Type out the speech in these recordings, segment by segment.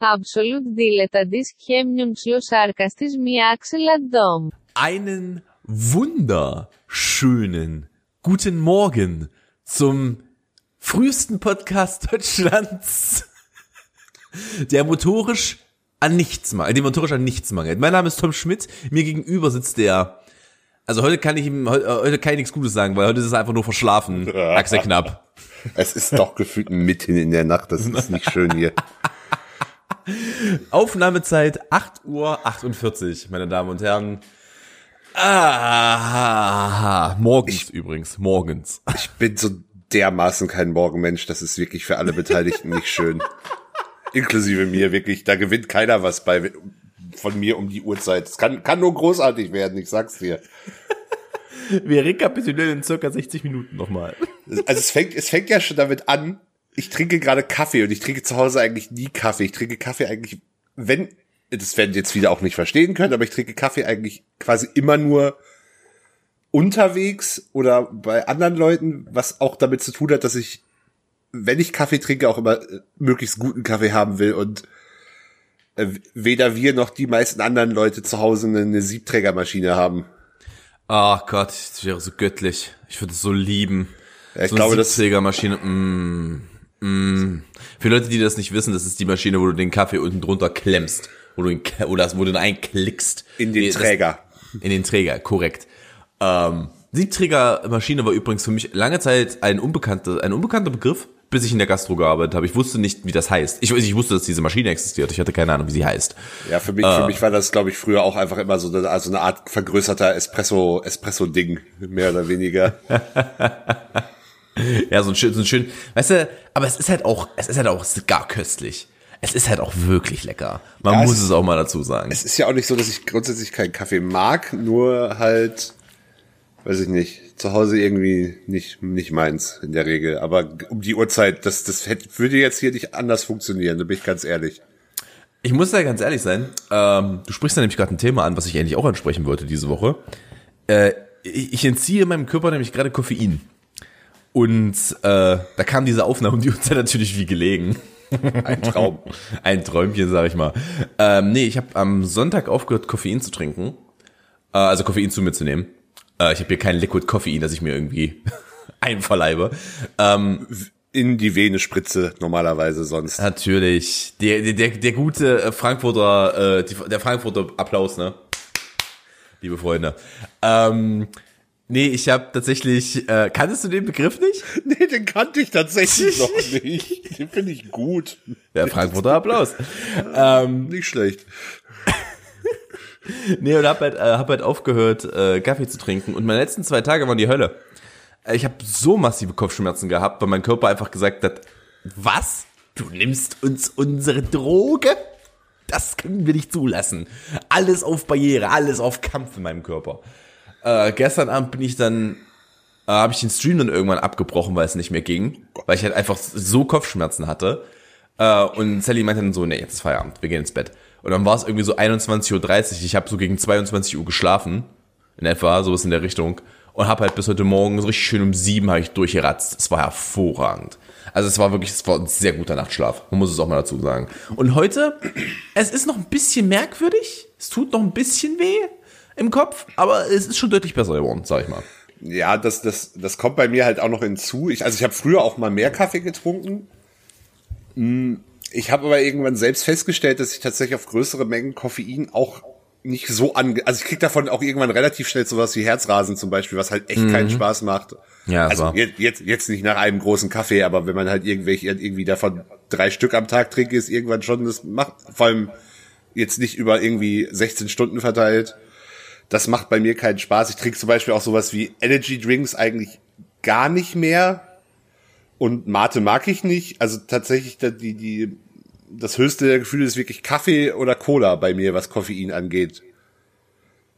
Absolut dilettantis chemnium sarkastis miaxeladom. Einen wunderschönen guten Morgen zum frühesten Podcast Deutschlands, der motorisch an nichts mangelt, dem motorisch an nichts mangelt. Mein Name ist Tom Schmidt, mir gegenüber sitzt der also heute kann ich ihm heute, heute kann ich nichts Gutes sagen, weil heute ist es einfach nur verschlafen. Axel Knapp. Es ist doch gefühlt mitten in der Nacht, das ist nicht schön hier. Aufnahmezeit 8 Uhr 48, meine Damen und Herren. Ah, morgens ich, übrigens, morgens. Ich bin so dermaßen kein Morgenmensch, das ist wirklich für alle Beteiligten nicht schön. Inklusive mir, wirklich. Da gewinnt keiner was bei von mir um die Uhrzeit. Es kann, kann nur großartig werden, ich sag's dir. Wir rekapitulieren in circa 60 Minuten nochmal. Also es fängt, es fängt ja schon damit an, ich trinke gerade Kaffee und ich trinke zu Hause eigentlich nie Kaffee. Ich trinke Kaffee eigentlich, wenn, das werden jetzt wieder auch nicht verstehen können, aber ich trinke Kaffee eigentlich quasi immer nur unterwegs oder bei anderen Leuten, was auch damit zu tun hat, dass ich, wenn ich Kaffee trinke, auch immer äh, möglichst guten Kaffee haben will und äh, weder wir noch die meisten anderen Leute zu Hause eine Siebträgermaschine haben. Ach Gott, das wäre so göttlich. Ich würde es so lieben. Ja, ich so glaube, das Siebträgermaschine. Mm. Mm. Für Leute, die das nicht wissen, das ist die Maschine, wo du den Kaffee unten drunter klemmst, wo du ihn, oder wo du ihn einklickst. In den Träger. in den Träger, korrekt. Ähm, Siebträgermaschine war übrigens für mich lange Zeit ein unbekannter, ein unbekannter Begriff, bis ich in der Gastro gearbeitet habe. Ich wusste nicht, wie das heißt. Ich, ich wusste, dass diese Maschine existiert. Ich hatte keine Ahnung, wie sie heißt. Ja, für mich, äh, für mich war das, glaube ich, früher auch einfach immer so eine, also eine Art vergrößerter Espresso, Espresso-Ding, mehr oder weniger. ja, so ein schön, so ein schön, weißt du, aber es ist halt auch, es ist halt auch gar köstlich. Es ist halt auch wirklich lecker. Man ja, muss es, es auch mal dazu sagen. Es ist ja auch nicht so, dass ich grundsätzlich keinen Kaffee mag, nur halt, weiß ich nicht, zu Hause irgendwie nicht, nicht meins in der Regel. Aber um die Uhrzeit, das, das hätte, würde jetzt hier nicht anders funktionieren, da bin ich ganz ehrlich. Ich muss da ganz ehrlich sein. Ähm, du sprichst da nämlich gerade ein Thema an, was ich eigentlich auch ansprechen wollte diese Woche. Äh, ich, ich entziehe meinem Körper nämlich gerade Koffein. Und äh, da kam diese Aufnahme um die Uhrzeit natürlich wie gelegen. Ein Traum. Ein Träumchen, sag ich mal. Ähm, nee, ich habe am Sonntag aufgehört, Koffein zu trinken. Äh, also Koffein zu mir zu nehmen. Äh, ich habe hier kein Liquid Koffein, das ich mir irgendwie einverleibe. Ähm, in die Vene spritze normalerweise sonst. Natürlich. Der, der, der, der gute Frankfurter, äh, der Frankfurter Applaus, ne? Liebe Freunde. Ähm, Nee, ich habe tatsächlich, äh, kanntest du den Begriff nicht? Nee, den kannte ich tatsächlich noch nicht. Den finde ich gut. Der Frankfurter Applaus. ähm, nicht schlecht. nee, und hab halt, äh, hab halt aufgehört, äh, Kaffee zu trinken. Und meine letzten zwei Tage waren die Hölle. Äh, ich habe so massive Kopfschmerzen gehabt, weil mein Körper einfach gesagt hat, was? Du nimmst uns unsere Droge? Das können wir nicht zulassen. Alles auf Barriere, alles auf Kampf in meinem Körper. Äh, gestern Abend bin ich dann, äh, habe ich den Stream dann irgendwann abgebrochen, weil es nicht mehr ging, weil ich halt einfach so Kopfschmerzen hatte. Äh, und Sally meinte dann so, nee, jetzt ist Feierabend, wir gehen ins Bett. Und dann war es irgendwie so 21.30 Uhr, ich habe so gegen 22 Uhr geschlafen, in etwa, sowas in der Richtung. Und habe halt bis heute Morgen so richtig schön um sieben habe ich durchgeratzt. Es war hervorragend. Also es war wirklich, es war ein sehr guter Nachtschlaf. Man muss es auch mal dazu sagen. Und heute, es ist noch ein bisschen merkwürdig. Es tut noch ein bisschen weh im Kopf, aber es ist schon deutlich besser geworden, sag ich mal. Ja, das, das, das kommt bei mir halt auch noch hinzu. Ich, also ich habe früher auch mal mehr Kaffee getrunken. Hm, ich habe aber irgendwann selbst festgestellt, dass ich tatsächlich auf größere Mengen Koffein auch nicht so an, also ich krieg davon auch irgendwann relativ schnell sowas wie Herzrasen zum Beispiel, was halt echt mhm. keinen Spaß macht. Ja, also jetzt, jetzt, jetzt nicht nach einem großen Kaffee, aber wenn man halt irgendwelche, irgendwie davon drei Stück am Tag trinkt, ist irgendwann schon, das macht, vor allem jetzt nicht über irgendwie 16 Stunden verteilt, das macht bei mir keinen Spaß. Ich trinke zum Beispiel auch sowas wie Energy Drinks eigentlich gar nicht mehr. Und Mate mag ich nicht. Also tatsächlich die, die, das höchste der Gefühle ist wirklich Kaffee oder Cola bei mir, was Koffein angeht.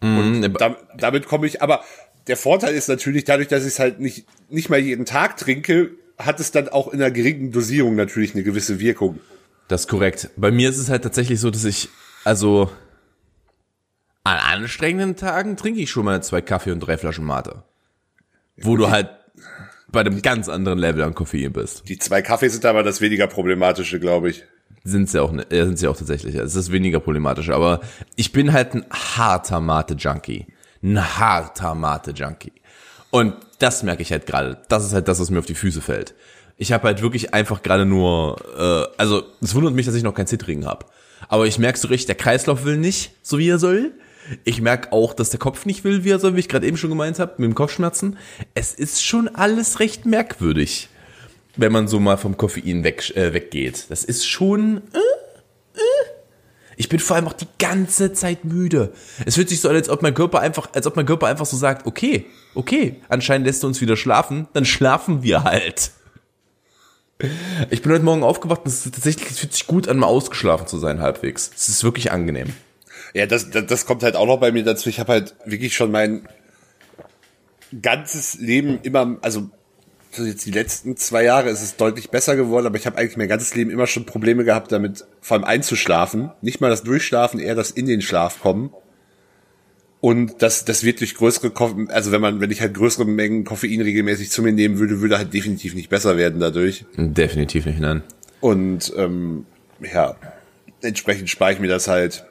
Und mhm. damit, damit komme ich, aber der Vorteil ist natürlich, dadurch, dass ich es halt nicht, nicht mal jeden Tag trinke, hat es dann auch in einer geringen Dosierung natürlich eine gewisse Wirkung. Das ist korrekt. Bei mir ist es halt tatsächlich so, dass ich, also an anstrengenden Tagen trinke ich schon mal zwei Kaffee und drei Flaschen Mate. Wo du halt bei einem ganz anderen Level an Koffein bist. Die zwei Kaffee sind aber das weniger problematische, glaube ich. Sind sie auch, ne- sind sie auch tatsächlich. Es ist weniger problematisch, aber ich bin halt ein harter Mate-Junkie. Ein harter Mate-Junkie. Und das merke ich halt gerade. Das ist halt das, was mir auf die Füße fällt. Ich habe halt wirklich einfach gerade nur, äh, also es wundert mich, dass ich noch kein Zittrigen habe. Aber ich merke so richtig, der Kreislauf will nicht, so wie er soll. Ich merke auch, dass der Kopf nicht will, wie er soll, wie ich gerade eben schon gemeint habe, mit dem Kopfschmerzen. Es ist schon alles recht merkwürdig wenn man so mal vom Koffein weg, äh, weggeht. Das ist schon. Äh, äh. Ich bin vor allem auch die ganze Zeit müde. Es fühlt sich so an, als ob mein Körper einfach, als ob mein Körper einfach so sagt, okay, okay, anscheinend lässt du uns wieder schlafen, dann schlafen wir halt. Ich bin heute Morgen aufgewacht und es ist tatsächlich, es fühlt sich gut an, mal ausgeschlafen zu sein, halbwegs. Es ist wirklich angenehm. Ja, das, das, das kommt halt auch noch bei mir dazu. Ich habe halt wirklich schon mein ganzes Leben immer, also so jetzt die letzten zwei Jahre ist es deutlich besser geworden, aber ich habe eigentlich mein ganzes Leben immer schon Probleme gehabt, damit vor allem einzuschlafen. Nicht mal das Durchschlafen, eher das in den Schlaf kommen. Und das, das wird durch größere, Koffein, also wenn man, wenn ich halt größere Mengen Koffein regelmäßig zu mir nehmen würde, würde halt definitiv nicht besser werden dadurch. Definitiv nicht, nein. Und ähm, ja, entsprechend spare ich mir das halt.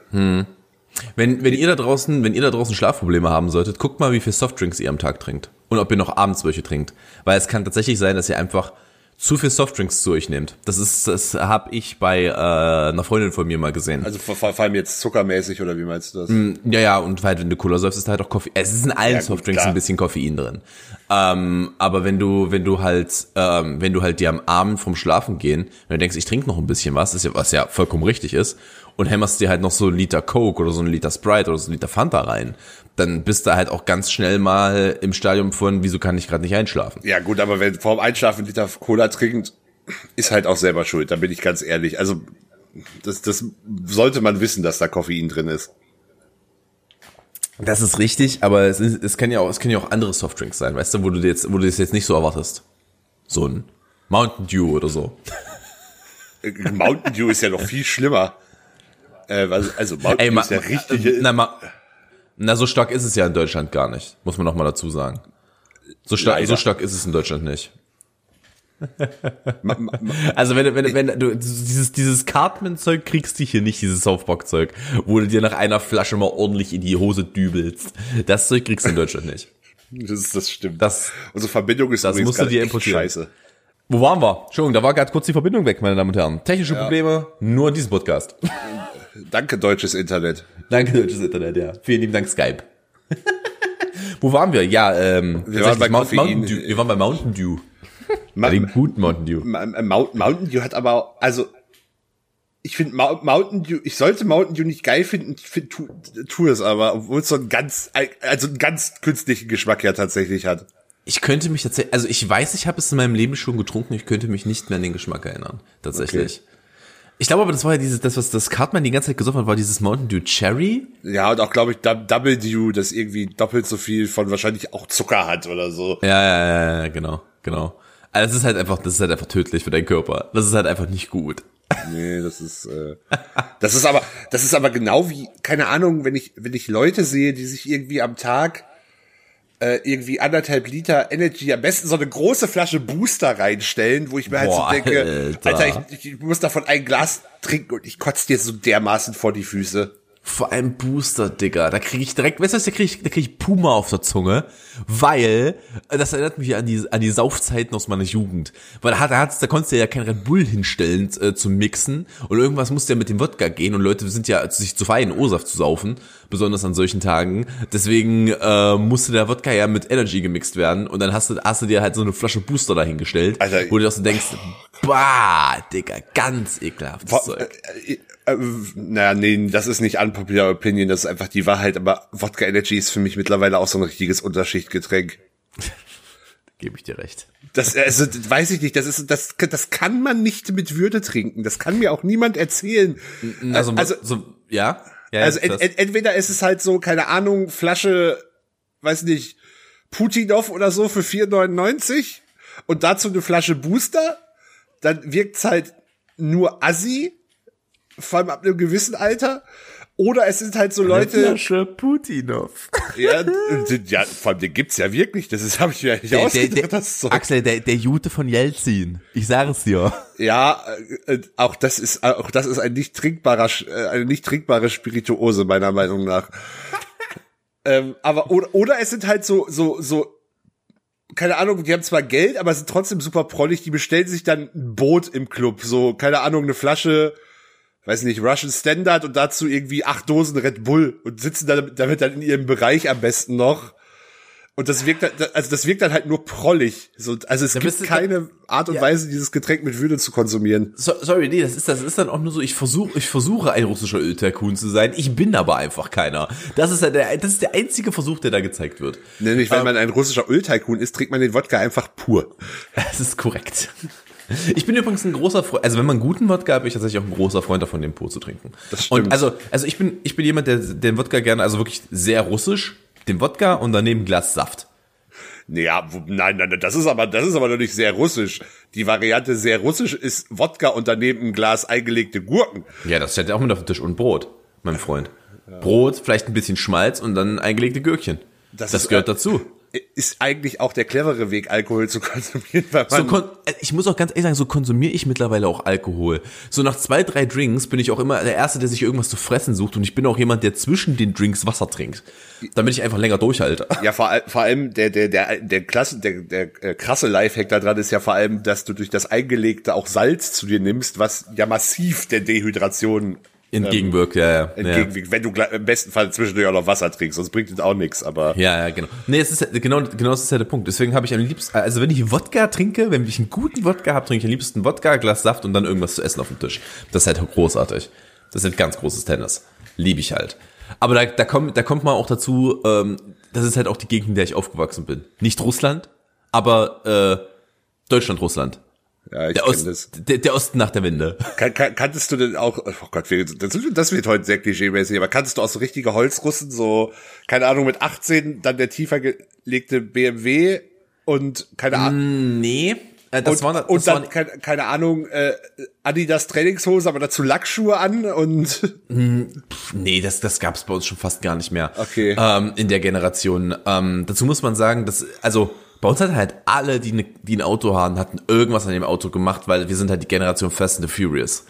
Wenn, wenn ihr da draußen, wenn ihr da draußen Schlafprobleme haben solltet, guckt mal, wie viel Softdrinks ihr am Tag trinkt. Und ob ihr noch abends welche trinkt. Weil es kann tatsächlich sein, dass ihr einfach zu viel Softdrinks zu euch nehmt. Das ist, das habe ich bei äh, einer Freundin von mir mal gesehen. Also vor, vor allem jetzt zuckermäßig oder wie meinst du das? Ja, ja, und halt, wenn du Cola säufst, ist da halt auch Koffein. Es ist in allen Ja, Softdrinks klar. ein bisschen Koffein drin. Ähm, aber wenn du, wenn du halt, ähm, wenn du halt dir am Abend vom Schlafen gehen, wenn du denkst, ich trinke noch ein bisschen was, ist ja, was ja vollkommen richtig ist, und hämmerst dir halt noch so einen Liter Coke oder so einen Liter Sprite oder so einen Liter Fanta rein, dann bist du halt auch ganz schnell mal im Stadium von, wieso kann ich gerade nicht einschlafen? Ja gut, aber wenn vorm Einschlafen ein Liter Cola trinkt, ist halt auch selber schuld, da bin ich ganz ehrlich. Also das, das sollte man wissen, dass da Koffein drin ist. Das ist richtig, aber es, ist, es kann ja auch, es können ja auch andere Softdrinks sein, weißt du, wo du jetzt, wo du das jetzt nicht so erwartest. So ein Mountain Dew oder so. Äh, Mountain Dew ist ja noch viel schlimmer. Äh, also Mountain Ey, ma, ist ja richtig. na, ma, na, so stark ist es ja in Deutschland gar nicht, muss man noch mal dazu sagen. So stark, Leider. so stark ist es in Deutschland nicht. Also wenn, du- wenn, du- wenn du dieses, dieses Cartman-Zeug kriegst du hier nicht, dieses Softbox-Zeug, wo du dir nach einer Flasche mal ordentlich in die Hose dübelst. Das Zeug kriegst du in Deutschland nicht. das, das stimmt. Das, Unsere Verbindung ist das musst du dir importieren. scheiße. wo waren wir? Entschuldigung, da war gerade kurz die Verbindung weg, meine Damen und Herren. Technische Probleme, nur in diesem Podcast. Danke, deutsches Internet. Danke, deutsches Internet, ja. Vielen lieben Dank, Skype. Wo waren wir? Ja, ähm, Wir waren bei Mount-. Mountain Dew. Wir waren bei Mountain Dew. Ma, Bei dem guten Mountain Dew. Ma- Ma- Mount- Mountain Dew hat aber, also, ich finde Mountain Dew, ich sollte Mountain Dew nicht geil finden, ich find, tu, tu es aber, obwohl es so einen ganz, also einen ganz künstlichen Geschmack ja tatsächlich hat. Ich könnte mich tatsächlich, also ich weiß, ich habe es in meinem Leben schon getrunken, ich könnte mich nicht mehr an den Geschmack erinnern. Tatsächlich. Ich glaube aber, das war ja dieses, das, was das Cartman die ganze Zeit gesoffen hat, war dieses Mountain Dew Cherry. Ja, und auch, glaube ich, Dou- Double Dew, das irgendwie doppelt so viel von wahrscheinlich auch Zucker hat oder so. Ja, ja, ja, ja, genau, genau. Also das ist halt einfach, das ist halt einfach tödlich für deinen Körper. Das ist halt einfach nicht gut. Nee, das ist, äh, das ist aber, das ist aber genau wie, keine Ahnung, wenn ich, wenn ich Leute sehe, die sich irgendwie am Tag äh, irgendwie anderthalb Liter Energy, am besten so eine große Flasche Booster reinstellen, wo ich mir halt Boah, so denke, Alter. Alter, ich, ich muss davon ein Glas trinken und ich kotze dir so dermaßen vor die Füße. Vor allem Booster, Digga. Da kriege ich direkt, weißt du was, da kriege ich, da krieg ich Puma auf der Zunge, weil, äh, das erinnert mich an die, an die Saufzeiten aus meiner Jugend. Weil da, hat, da, da konntest du ja kein Red Bull hinstellen äh, zum Mixen und irgendwas musste ja mit dem Wodka gehen und Leute sind ja sich zu fein, O-Saft zu saufen, besonders an solchen Tagen. Deswegen äh, musste der Wodka ja mit Energy gemixt werden und dann hast du, hast du dir halt so eine Flasche Booster dahingestellt, Alter, wo du dir auch so denkst, bah, Digga, ganz ekelhaftes Wo- Zeug. äh, äh, naja, nee, das ist nicht unpopular opinion, das ist einfach die Wahrheit, aber Wodka Energy ist für mich mittlerweile auch so ein richtiges Unterschichtgetränk. Gebe ich dir recht. Das, also, das weiß ich nicht, das ist, das, das kann man nicht mit Würde trinken. Das kann mir auch niemand erzählen. Also, also, so, ja? ja also ent, ent, entweder ist es halt so, keine Ahnung, Flasche, weiß nicht, Putinov oder so für 4,99 und dazu eine Flasche Booster, dann wirkt's halt nur assi. vor allem ab einem gewissen Alter. Oder es sind halt so Leute, Putinov. ja, ja, vor allem den gibt's ja wirklich. Das ist, habe ich mir nicht Der, der, ausgedacht. der, das. Axel, der, der Jute von Jelzin. Ich sage es dir. Ja, äh, äh, auch das ist auch das ist ein nicht trinkbarer äh, eine nicht trinkbare Spirituose meiner Meinung nach. ähm, aber oder, oder es sind halt so so so keine Ahnung, die haben zwar Geld, aber sind trotzdem super prollig, die bestellen sich dann ein Boot im Club, so keine Ahnung, eine Flasche weiß nicht, Russian Standard und dazu irgendwie acht Dosen Red Bull und sitzen damit, damit dann in ihrem Bereich am besten noch. Und das wirkt, dann- also das wirkt dann halt nur prollig. So, also es Da gibt keine Art und Ja. Weise, dieses Getränk mit Würde zu konsumieren. So, sorry, nee, das ist, das ist dann auch nur so, ich versuche, ich versuche ein russischer Öltycoon zu sein, ich bin aber einfach keiner. Das ist ja der, das ist der einzige Versuch, der da gezeigt wird. Nämlich, wenn man ein russischer Öltycoon ist, trinkt man den Wodka einfach pur. Das ist korrekt. Ich bin übrigens ein großer Freund, also wenn man guten Wodka hat, bin ich tatsächlich auch ein großer Freund davon, den pur zu trinken. Das stimmt. Und also, also ich bin, ich bin jemand, der den Wodka gerne, also wirklich sehr russisch, den Wodka und daneben Glas Saft. Ja, wo- nein, nein, nein, das ist aber, das ist aber noch nicht sehr russisch. Die Variante sehr russisch ist Wodka und daneben ein Glas eingelegte Gurken. Ja, das steht ja auch mit auf dem Tisch und Brot, mein Freund. Brot, vielleicht ein bisschen Schmalz und dann eingelegte Gürkchen. Das Das, ist- gehört dazu. Ist eigentlich auch der clevere Weg, Alkohol zu konsumieren, weil So kon äh, ich muss auch ganz ehrlich sagen, so konsumiere ich mittlerweile auch Alkohol. So nach zwei, drei Drinks bin ich auch immer der Erste, der sich irgendwas zu fressen sucht und ich bin auch jemand, der zwischen den Drinks Wasser trinkt. Damit ich einfach länger durchhalte. Ja, vor, vor allem der der der der Klasse der der äh, krasse Lifehack da dran ist ja vor allem, dass du durch das eingelegte auch Salz zu dir nimmst, was ja massiv der Dehydration Entgegenwirkt, ja, ja. entgegenwirkt, wenn du im besten Fall zwischendurch auch noch Wasser trinkst, sonst bringt es auch nichts, aber Ja, ja, genau. Nee, es ist genau, genau das ist ja der Punkt. Deswegen habe ich am liebsten, also wenn ich Wodka trinke, wenn ich einen guten Wodka habe, trinke ich am liebsten Wodka, Glas Saft und dann irgendwas zu essen auf dem Tisch. Das ist halt großartig. Das ist halt ganz großes Tennis. Liebe ich halt. Aber da, da kommt, da kommt man auch dazu, ähm, das ist halt auch die Gegend, in der ich aufgewachsen bin. Nicht Russland, aber äh, Deutschland, Russland. Ja, ich Der, Ost, das. der, der Osten nach der Wende. Kan kan kanntest du denn auch, oh Gott, wir- das, das wird heute sehr klischee-mäßig, aber kanntest du auch so richtige Holzrussen, so, keine Ahnung, mit 18 dann der tiefer gelegte BMW und keine Ahnung, Nee, äh, das und, war, das und war, dann, keine, keine Ahnung, äh, Adidas Trainingshose, aber dazu Lackschuhe an und Nee, das, das gab's bei uns schon fast gar nicht mehr. Okay. Ähm, in der Generation. Ähm, dazu muss man sagen, dass, also, bei uns hat halt alle, die, ne, die ein Auto haben, hatten irgendwas an dem Auto gemacht, weil wir sind halt die Generation Fast and the Furious.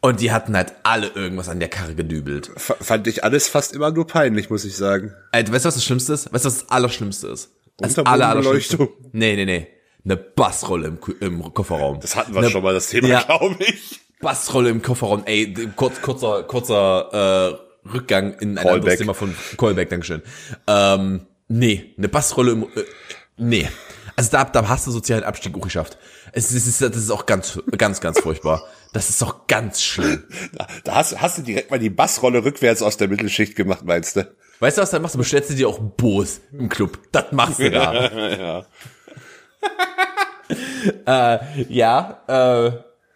Und die hatten halt alle irgendwas an der Karre gedübelt. f- fand ich alles fast immer nur peinlich, muss ich sagen. Ey, weißt du, was das Schlimmste ist? Weißt du, was das Allerschlimmste ist? Das Unterbodenbeleuchtung. Nee, nee, nee. Eine Bassrolle im, im Kofferraum. Das hatten wir Eine schon mal, das Thema, Ja. glaube ich. Bassrolle im Kofferraum. Ey, kurz, kurzer, kurzer äh, Rückgang in ein Callback. anderes Thema von Callback, Dankeschön. Ähm, nee, eine Bassrolle im äh, nee. Also da, da hast du sozialen Abstieg auch geschafft. Es ist, es ist, das ist auch ganz, ganz, ganz furchtbar. Das ist doch ganz schlimm. Da, da hast, hast du direkt mal die Bassrolle rückwärts aus der Mittelschicht gemacht, meinst du? Weißt du, was du dann machst? Du bestellst du dir auch Bos im Club. Das machst du da. ja. Ja, äh,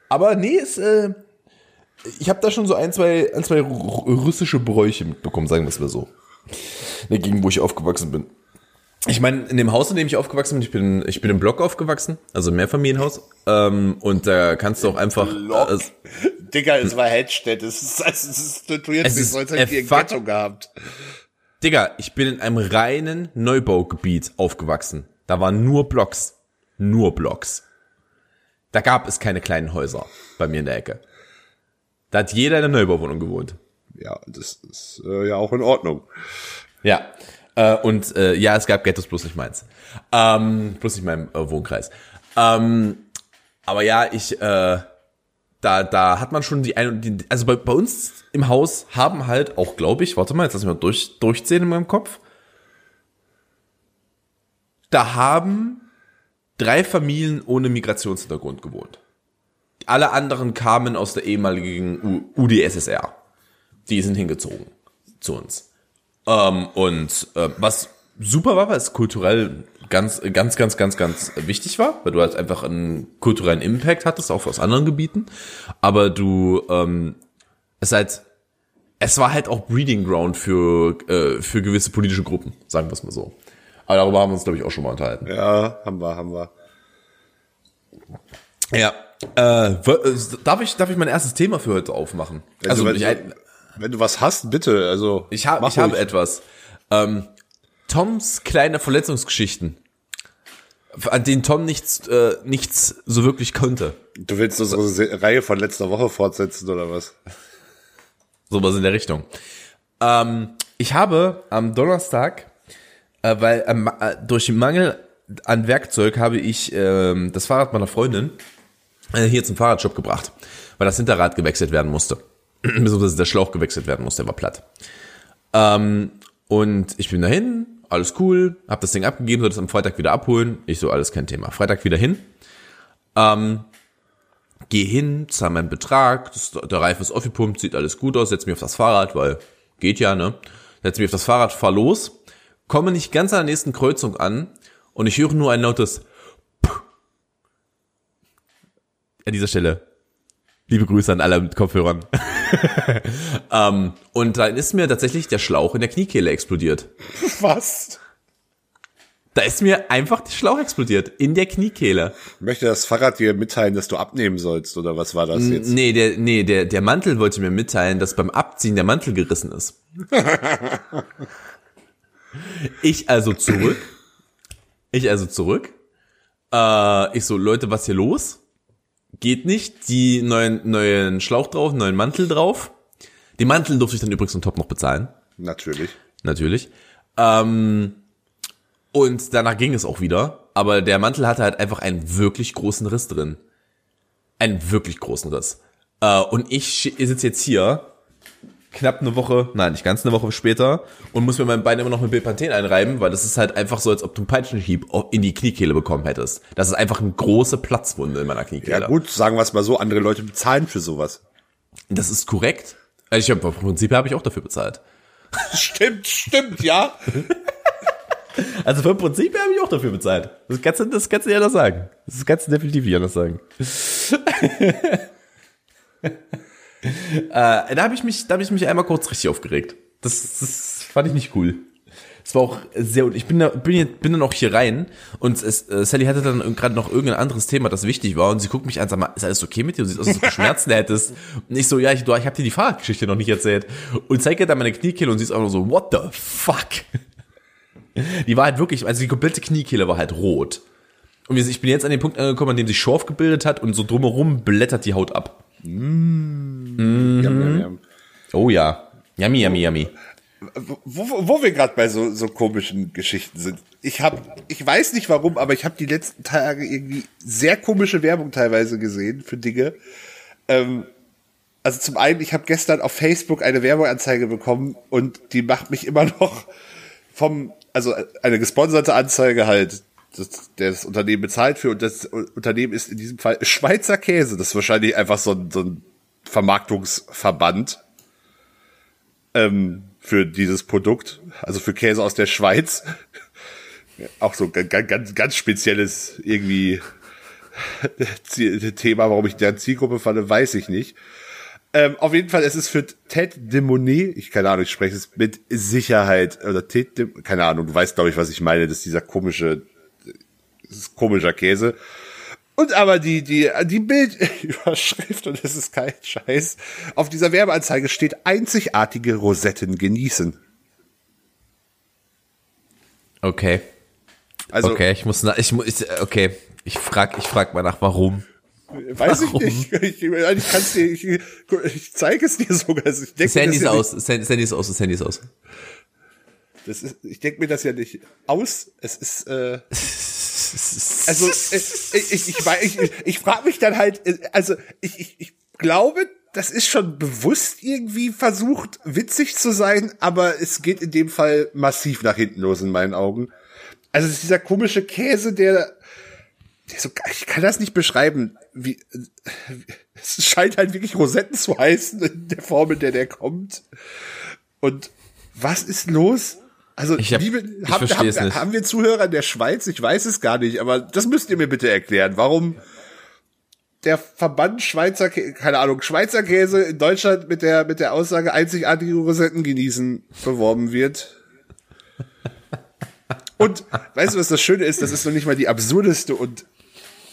aber nee, es, äh, ich habe da schon so ein, zwei, ein, zwei russische Bräuche mitbekommen, sagen wir es mal so. Gegend, wo ich aufgewachsen bin. Ich meine, in dem Haus, in dem ich aufgewachsen bin, ich bin, ich bin im Block aufgewachsen, also im Mehrfamilienhaus, ähm, und da kannst du auch einfach, äh, Digga, es war Hedstedt. Es ist, es ist, Es nicht ist ich ein fuck- Ghetto gehabt. Digga, ich bin in einem reinen Neubaugebiet aufgewachsen. Da waren nur Blocks. Nur Blocks. Da gab es keine kleinen Häuser bei mir in der Ecke. Da hat jeder in einer Neubauwohnung gewohnt. Ja, das ist äh, ja auch in Ordnung. Ja. Äh, und äh, ja, es gab Ghettos, bloß nicht meins. Ähm, bloß nicht meinem äh, Wohnkreis. Ähm, aber ja, ich, äh, da, da hat man schon die ein die, also bei, bei uns im Haus haben halt auch, glaube ich, warte mal, jetzt lass mich mal durch, durchzählen in meinem Kopf. Da haben drei Familien ohne Migrationshintergrund gewohnt. Alle anderen kamen aus der ehemaligen U UdSSR. Die sind hingezogen zu uns. Ähm, und äh, was super war, weil es kulturell ganz, ganz, ganz, ganz, ganz wichtig war, weil du halt einfach einen kulturellen Impact hattest, auch aus anderen Gebieten. Aber du, ähm, es halt, es war halt auch Breeding Ground für, äh, für gewisse politische Gruppen, sagen wir es mal so. Aber darüber haben wir uns, glaube ich, auch schon mal unterhalten. Ja, haben wir, haben wir. Ja. Äh, äh, darf ich, darf ich mein erstes Thema für heute aufmachen? Also, wenn, ich, wenn du was hast, bitte. Also ich, hab, ich habe etwas. Ähm, Toms kleine Verletzungsgeschichten, an denen Tom nichts, äh, nichts so wirklich konnte. Du willst unsere Se- Reihe von letzter Woche fortsetzen oder was? Sowas in der Richtung. Ähm, ich habe am Donnerstag, äh, weil ähm, äh, durch den Mangel an Werkzeug habe ich ähm, das Fahrrad meiner Freundin äh, hier zum Fahrradshop gebracht, weil das Hinterrad gewechselt werden musste. Beziehungsweise der Schlauch gewechselt werden musste, der war platt. Ähm, und ich bin dahin, alles cool, hab das Ding abgegeben, soll das am Freitag wieder abholen. Ich so, alles kein Thema. Freitag wieder hin. Ähm, geh hin, zahl meinen Betrag, das, der Reifen ist aufgepumpt, sieht alles gut aus, setz mich auf das Fahrrad, weil geht ja, ne? Setz mich auf das Fahrrad, fahr los, komme nicht ganz an der nächsten Kreuzung an und ich höre nur ein lautes Puh. An dieser Stelle. Liebe Grüße an alle mit Kopfhörern. ähm, und dann ist mir tatsächlich der Schlauch in der Kniekehle explodiert. Was? Da ist mir einfach der Schlauch explodiert. In der Kniekehle. Möchte das Fahrrad dir mitteilen, dass du abnehmen sollst oder was war das jetzt? Nee, der, nee, der, der Mantel wollte mir mitteilen, dass beim Abziehen der Mantel gerissen ist. ich also zurück. Ich also zurück. Äh, ich so, Leute, was hier los? Geht nicht. Die neuen, neuen Schlauch drauf, neuen Mantel drauf. Den Mantel durfte ich dann übrigens on top noch bezahlen. Natürlich. Natürlich. Ähm, und danach ging es auch wieder. Aber der Mantel hatte halt einfach einen wirklich großen Riss drin. Einen wirklich großen Riss. Äh, und ich sitze jetzt hier, knapp eine Woche, nein, nicht ganz eine Woche später, und muss mir mein Bein immer noch mit Bepanthen einreiben, weil das ist halt einfach so, als ob du einen Peitschenhieb in die Kniekehle bekommen hättest. Das ist einfach eine große Platzwunde in meiner Kniekehle. Ja gut, sagen wir es mal so, andere Leute bezahlen für sowas. Das ist korrekt. Also ich habe im Prinzip habe ich auch dafür bezahlt. Stimmt, stimmt, ja. Also vom Prinzip her habe ich auch dafür bezahlt. Das kannst du, das kannst du ja anders sagen. Das kannst du definitiv nicht anders sagen. äh, da habe ich mich, da habe ich mich einmal kurz richtig aufgeregt. Das, das fand ich nicht cool. Es war auch sehr, ich bin da, bin, hier- bin dann auch hier rein und es, äh, Sally hatte dann gerade noch irgendein anderes Thema, das wichtig war und sie guckt mich an, sag mal, ist alles okay mit dir? Du siehst aus, als ob du Schmerzen hättest. Und ich so, ja, ich, du, ich habe dir die Fahrradgeschichte noch nicht erzählt. Und zeige dann meine Kniekehle und sie ist auch nur so, what the fuck? Die war halt wirklich, also die komplette Kniekehle war halt rot. Und ich bin jetzt an den Punkt angekommen, an dem sich Schorf gebildet hat und so drumherum blättert die Haut ab. Jam, jam, jam. Oh ja. Yummy, yummy, yummy. Wo, wo- wo wir gerade bei so, so komischen Geschichten sind. Ich habe, ich weiß nicht warum, aber ich habe die letzten Tage irgendwie sehr komische Werbung teilweise gesehen für Dinge. Ähm, also zum einen, ich habe gestern auf Facebook eine Werbeanzeige bekommen und die macht mich immer noch vom, also eine gesponserte Anzeige halt, das, das Unternehmen bezahlt für und das Unternehmen ist in diesem Fall Schweizer Käse. Das ist wahrscheinlich einfach so ein, so ein Vermarktungsverband ähm, für dieses Produkt, also für Käse aus der Schweiz. Auch so ganz, ganz, ganz spezielles irgendwie Thema, warum ich deren Zielgruppe falle, weiß ich nicht. Ähm, auf jeden Fall, es ist für Ted de Monet, ich keine Ahnung, ich spreche es mit Sicherheit, oder Ted de, keine Ahnung, du weißt, glaube ich, was ich meine, das ist dieser komische, das ist komischer Käse. Und aber die, die, die Bildüberschrift, und das ist kein Scheiß, auf dieser Werbeanzeige steht einzigartige Rosetten genießen. Okay. Also, okay, ich muss, na, ich muss, okay. Ich frag, ich frag mal nach, warum. weiß warum? ich nicht. Ich, ich kann's dir, ich, ich zeige es dir sogar. Ich denk Das Handy ist aus, das Handy ist aus, das Handy ist aus. Das ist, ich denke mir das ja nicht aus. Es ist, äh, also äh, ich, ich, ich, ich, ich, frage mich dann halt, äh, also ich, ich, ich glaube, das ist schon bewusst irgendwie versucht, witzig zu sein, aber es geht in dem Fall massiv nach hinten los in meinen Augen. Also es ist dieser komische Käse, der, der so, ich kann das nicht beschreiben, wie, es scheint halt wirklich Rosetten zu heißen in der Form, in der der kommt. Und was ist los? Also, Ich hab- liebe, ich haben, versteh haben, nicht. haben wir Zuhörer in der Schweiz? Ich weiß es gar nicht, aber das müsst ihr mir bitte erklären. Warum der Verband Schweizer, keine Ahnung, Schweizer Käse in Deutschland mit der, mit der Aussage einzigartige Rosetten genießen beworben wird. Und weißt du, was das Schöne ist? Das ist noch nicht mal die absurdeste und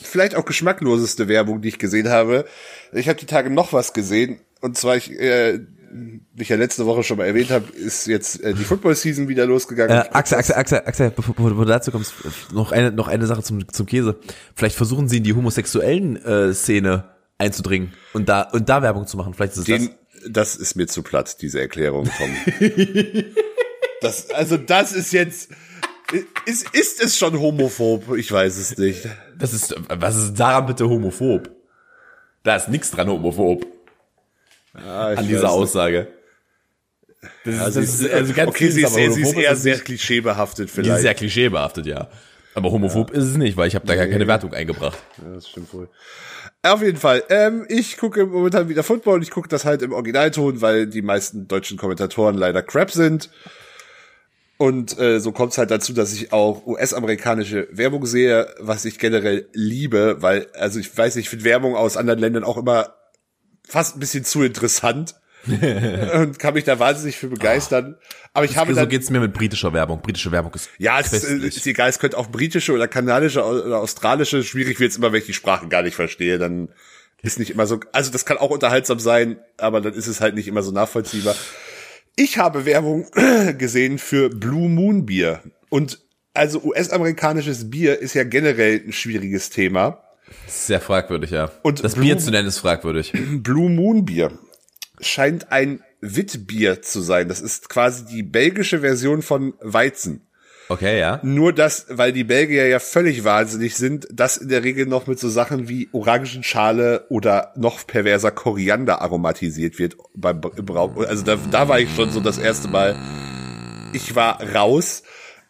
vielleicht auch geschmackloseste Werbung, die ich gesehen habe. Ich habe die Tage noch was gesehen. Und zwar, ich, äh, wie ich ja letzte Woche schon mal erwähnt habe, ist jetzt äh, die Football-Season wieder losgegangen. Äh, Axel, Axel, Axel, Axel, bevor, bevor du dazu kommst, noch eine, noch eine Sache zum, zum Käse. Vielleicht versuchen sie in die homosexuellen äh, Szene einzudringen und da und da Werbung zu machen. Vielleicht ist es Den, das ist mir zu platt, diese Erklärung, Tom. das, also das ist jetzt, ist, ist es schon homophob? Ich weiß es nicht. das. Das ist, was ist daran bitte homophob? Da ist nichts dran homophob Ah, ich an dieser Aussage. Das ist, Also, das sie ist, ist, also ganz okay, sie ist, aber sie ist homophob eher sehr klischeebehaftet Die ist vielleicht. sehr klischeebehaftet, ja. Aber homophob ist es nicht, weil ich habe da gar keine Wertung eingebracht. Ja, das stimmt wohl. Auf jeden Fall. Ähm, ich gucke momentan wieder Football und ich gucke das halt im Originalton, weil die meisten deutschen Kommentatoren leider crap sind. Und äh, so kommt es halt dazu, dass ich auch US-amerikanische Werbung sehe, was ich generell liebe, weil, also ich weiß nicht, ich finde Werbung aus anderen Ländern auch immer fast ein bisschen zu interessant und kann mich da wahnsinnig für begeistern. Aber ich habe so dann, geht's mir mit britischer Werbung. Britische Werbung ist ja, es ist, köstlich. ist egal, es könnte auch britische oder kanadische oder australische. Schwierig wird's immer, wenn ich die Sprachen gar nicht verstehe. Dann ist nicht immer so. Also das kann auch unterhaltsam sein, aber dann ist es halt nicht immer so nachvollziehbar. Ich habe Werbung gesehen für Blue Moon Bier und also US-amerikanisches Bier ist ja generell ein schwieriges Thema. Sehr fragwürdig, ja. Und das Blue- Bier zu nennen ist fragwürdig. Blue Moon Bier scheint ein Witbier zu sein. Das ist quasi die belgische Version von Weizen. Okay, ja. Nur das, weil die Belgier ja völlig wahnsinnig sind, das in der Regel noch mit so Sachen wie Orangenschale oder noch perverser Koriander aromatisiert wird beim im Brau. Also da, da war ich schon so das erste Mal. Ich war raus.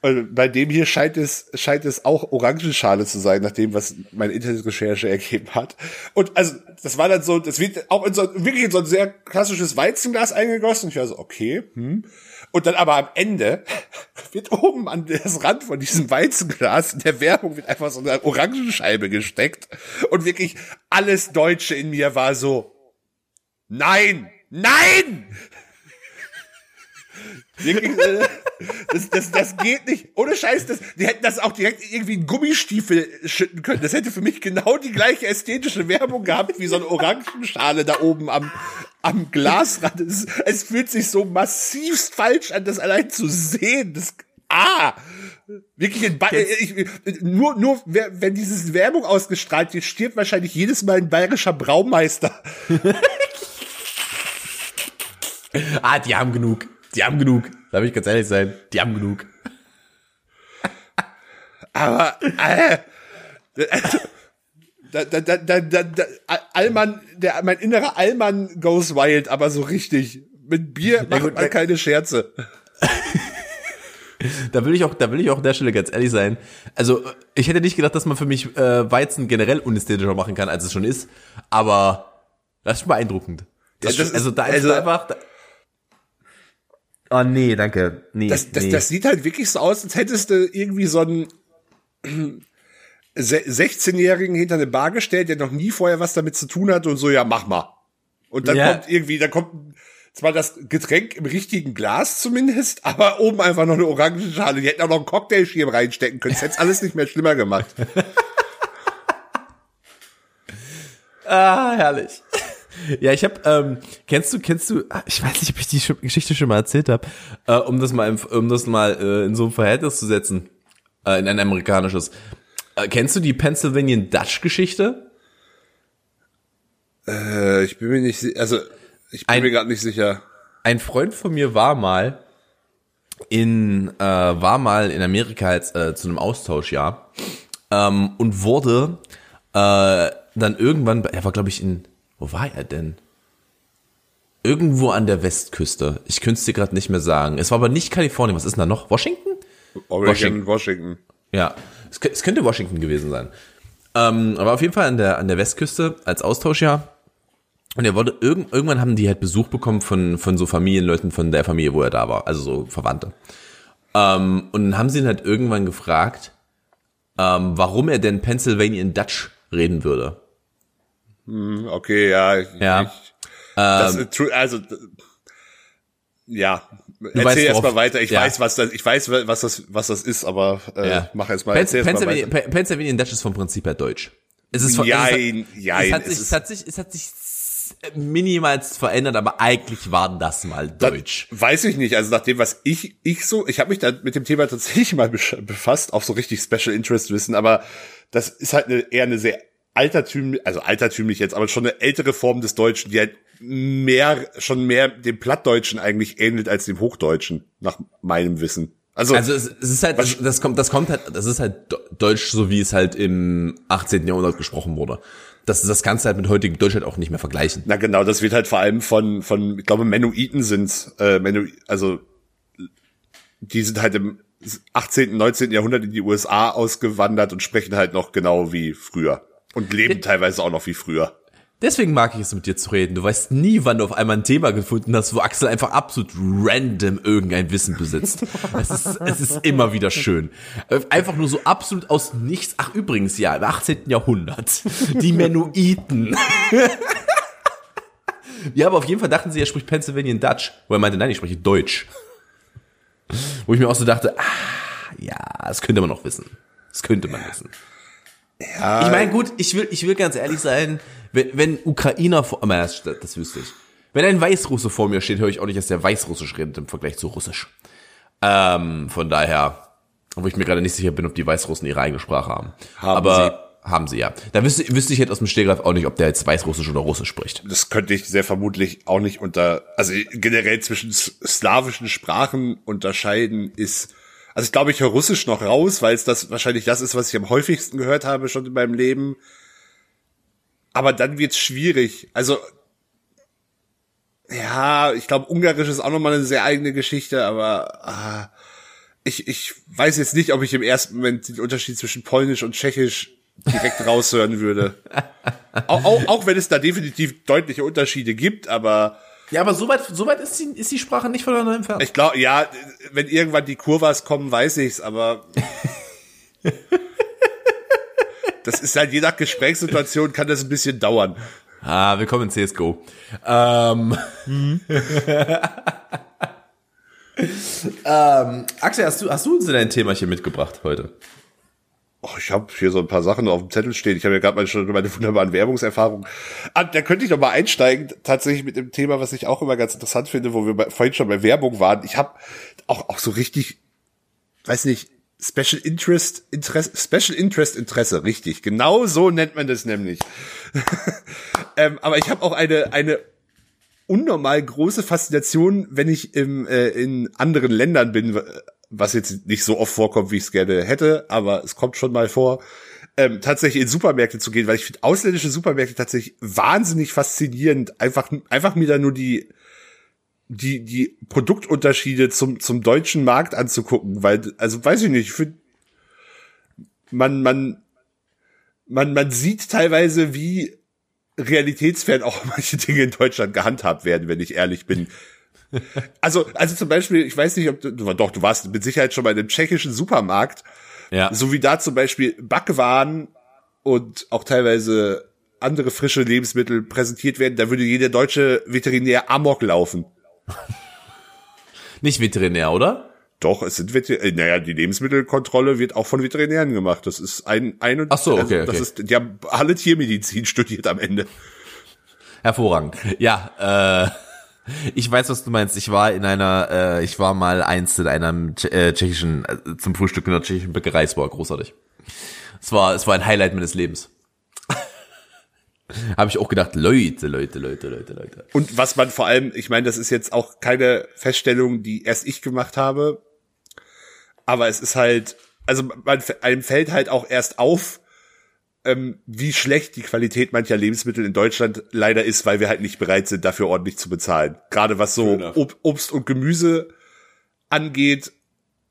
Und bei dem hier scheint es, scheint es auch Orangenschale zu sein, nach dem, was meine Internetrecherche ergeben hat. Und also, das war dann so, das wird auch in so, wirklich in so ein sehr klassisches Weizenglas eingegossen. Ich war so, okay, hm. Und dann aber am Ende wird oben an das Rand von diesem Weizenglas in der Werbung wird einfach so eine Orangenscheibe gesteckt. Und wirklich alles Deutsche in mir war so, nein, nein! Wirklich, äh, das, das, das geht nicht. Ohne Scheiß, das, die hätten das auch direkt irgendwie in Gummistiefel schütten können. Das hätte für mich genau die gleiche ästhetische Werbung gehabt wie so eine Orangenschale da oben am, am Glasrand. Es, es fühlt sich so massivst falsch an, das allein zu sehen. Das, ah! Wirklich in ba ich, nur, nur, wenn dieses Werbung ausgestrahlt wird, stirbt wahrscheinlich jedes Mal ein bayerischer Braumeister. Ah, die haben genug. Die haben genug. Darf ich ganz ehrlich sein? Die haben genug. Aber, äh, da, da, da, da, da, da, Allmann, der, mein innerer Allmann goes wild, aber so richtig. Mit Bier macht gut, man da- keine Scherze. Da will ich auch, da will ich auch an der Stelle ganz ehrlich sein. Also, ich hätte nicht gedacht, dass man für mich äh, Weizen generell unästhetischer machen kann, als es schon ist. Aber das ist schon beeindruckend. Das Ja, das schon, also da ist also- einfach. Da, oh nee, danke. Nee, Das, das, nee. das sieht halt wirklich so aus, als hättest du irgendwie so einen se- 16-Jährigen hinter eine Bar gestellt, der noch nie vorher was damit zu tun hat und so, ja, mach mal. Und dann Ja. kommt irgendwie, da kommt zwar das Getränk im richtigen Glas zumindest, aber oben einfach noch eine Orangenschale. Die hätten auch noch einen Cocktailschirm reinstecken können. Das hätte alles nicht mehr schlimmer gemacht. Ah, herrlich. Ja, ich habe, ähm, kennst du, kennst du, ah, ich weiß nicht, ob ich die Sch- Geschichte schon mal erzählt habe, äh, um das mal, um das mal äh, in so ein Verhältnis zu setzen, äh, in ein amerikanisches. Äh, kennst du die Pennsylvanian Dutch Geschichte? Äh, ich bin mir nicht, also ich bin Ein- mir gerade nicht sicher. Ein Freund von mir war mal in, äh, war mal in Amerika jetzt, äh, zu einem Austauschjahr ähm, und wurde äh, dann irgendwann, er war glaube ich in, wo war er denn? Irgendwo an der Westküste. Ich könnte es dir gerade nicht mehr sagen. Es war aber nicht Kalifornien. Was ist denn da noch? Washington? Oregon, Washington. Washington. Ja, es, es könnte Washington gewesen sein. Ähm, aber auf jeden Fall an der, an der Westküste als Austauschjahr. Und er wurde, irgend, irgendwann haben die halt Besuch bekommen von, von so Familienleuten von der Familie, wo er da war, also so Verwandte. Ähm, und dann haben sie ihn halt irgendwann gefragt, ähm, warum er denn Pennsylvanian Dutch reden würde. Okay, ja. Ja. Ich, das, ist true, also, ja. weißt, Erzähl erst mal weiter. Ich ja. weiß, was das, ich weiß, was das, was das ist, aber äh, ja. mach erst mal, erzähl erst mal Pennsylvania, weiter. Pe- Pennsylvanian Dutch ist vom Prinzip her Deutsch. Es ist, Jein, es, jein, es hat es sich, ist- es hat sich, es hat sich minimal verändert, aber eigentlich war das mal Deutsch. Weiß ich nicht. Also nach dem, was ich, ich so, ich habe mich da mit dem Thema tatsächlich mal befasst, auch so richtig Special Interest Wissen, aber das ist halt eine, eher eine sehr altertümlich, also altertümlich jetzt, aber schon eine ältere Form des Deutschen, die halt mehr, schon mehr dem Plattdeutschen eigentlich ähnelt als dem Hochdeutschen, nach meinem Wissen. Also, Also es, es ist halt, das, das kommt, das kommt halt, das ist halt Deutsch, so wie es halt im 18. Jahrhundert gesprochen wurde. Das, das kannst du halt mit heutigem Deutsch halt auch nicht mehr vergleichen. na genau, das wird halt vor allem von, von, ich glaube, Mennoniten sind, äh, Menno, also die sind halt im 18., 19. Jahrhundert in die USA ausgewandert und sprechen halt noch genau wie früher. Und leben teilweise auch noch wie früher. Deswegen mag ich es mit dir zu reden. Du weißt nie, wann du auf einmal ein Thema gefunden hast, wo Axel einfach absolut random irgendein Wissen besitzt. Es ist, es ist immer wieder schön. Einfach nur so absolut aus nichts. Ach, übrigens, ja, im 18. Jahrhundert. Die Mennoniten. Ja, aber auf jeden Fall dachten sie, er spricht Pennsylvanian Dutch. Wo er meinte, nein, ich spreche Deutsch. Wo ich mir auch so dachte, ah, ja, das könnte man noch wissen. Das könnte man wissen. Ja, Ich meine, gut, ich will, ich will ganz ehrlich sein, wenn, wenn Ukrainer vor, aber das, das wüsste ich. Wenn ein Weißrusse vor mir steht, höre ich auch nicht, dass der Weißrussisch redet im Vergleich zu Russisch. Ähm, von daher, wo ich mir gerade nicht sicher bin, ob die Weißrussen ihre eigene Sprache haben. Haben aber haben sie ja. Da wüsste, wüsste ich jetzt aus dem Stehgreif auch nicht, ob der jetzt Weißrussisch oder Russisch spricht. das könnte ich sehr vermutlich auch nicht unter, also generell zwischen slawischen Sprachen unterscheiden ist, also ich glaube, ich höre Russisch noch raus, weil es das wahrscheinlich das ist, was ich am häufigsten gehört habe schon in meinem Leben. Aber dann wird's schwierig. Also, ja, ich glaube, Ungarisch ist auch nochmal eine sehr eigene Geschichte, aber ah, ich, ich weiß jetzt nicht, ob ich im ersten Moment den Unterschied zwischen Polnisch und Tschechisch direkt raushören würde. Auch, auch, auch wenn es da definitiv deutliche Unterschiede gibt, aber Ja, aber soweit, soweit ist die, ist die Sprache nicht voneinander entfernt. ich glaube, ja, wenn irgendwann die Kurvas kommen, weiß ich's, aber das ist halt je nach Gesprächssituation kann das ein bisschen dauern. Ah, willkommen in CSGO. Ähm, ähm, Axel, hast du, hast du uns denn ein Thema hier mitgebracht heute? Oh, ich habe hier so ein paar Sachen auf dem Zettel stehen. Ich habe ja gerade mal schon meine wunderbaren Werbungserfahrungen. Ah, da könnte ich noch mal einsteigen, tatsächlich mit dem Thema, was ich auch immer ganz interessant finde, wo wir bei, vorhin schon bei Werbung waren. Ich habe auch, auch so richtig, weiß nicht, Special Interest, Interesse, Special Interest Interesse, richtig. Genau so nennt man das nämlich. ähm, aber ich habe auch eine, eine unnormal große Faszination, wenn ich im, äh, in anderen Ländern bin, was jetzt nicht so oft vorkommt, wie ich es gerne hätte, aber es kommt schon mal vor, ähm, tatsächlich in Supermärkte zu gehen, weil ich finde ausländische Supermärkte tatsächlich wahnsinnig faszinierend. Einfach, einfach mir da nur die, die, die Produktunterschiede zum, zum deutschen Markt anzugucken, weil, also weiß ich nicht, ich finde, man, man, man, man sieht teilweise, wie realitätsfern auch manche Dinge in Deutschland gehandhabt werden, wenn ich ehrlich bin. Also, also zum Beispiel, ich weiß nicht, ob du, doch, du warst mit Sicherheit schon in einem tschechischen Supermarkt, Ja. so wie da zum Beispiel Backwaren und auch teilweise andere frische Lebensmittel präsentiert werden, da würde jeder deutsche Veterinär Amok laufen. Nicht Veterinär, oder? Doch, es sind Veter äh, naja, die Lebensmittelkontrolle wird auch von Veterinären gemacht. Das ist ein, ein und Ach so, okay, das okay. ist, die haben alle Tiermedizin studiert am Ende. Hervorragend. Ja, äh, ich weiß, was du meinst. Ich war in einer, äh, ich war mal einst in einem äh, tschechischen, äh, zum Frühstück in einer tschechischen Bäckerei. Es war großartig. Es war, es war ein Highlight meines Lebens. Habe ich auch gedacht, Leute, Leute, Leute, Leute, Leute. Und was man vor allem, ich meine, das ist jetzt auch keine Feststellung, die erst ich gemacht habe, aber es ist halt, also man, einem fällt halt auch erst auf, ähm, wie schlecht die Qualität mancher Lebensmittel in Deutschland leider ist, weil wir halt nicht bereit sind, dafür ordentlich zu bezahlen. Gerade was so. Ob Obst und Gemüse angeht,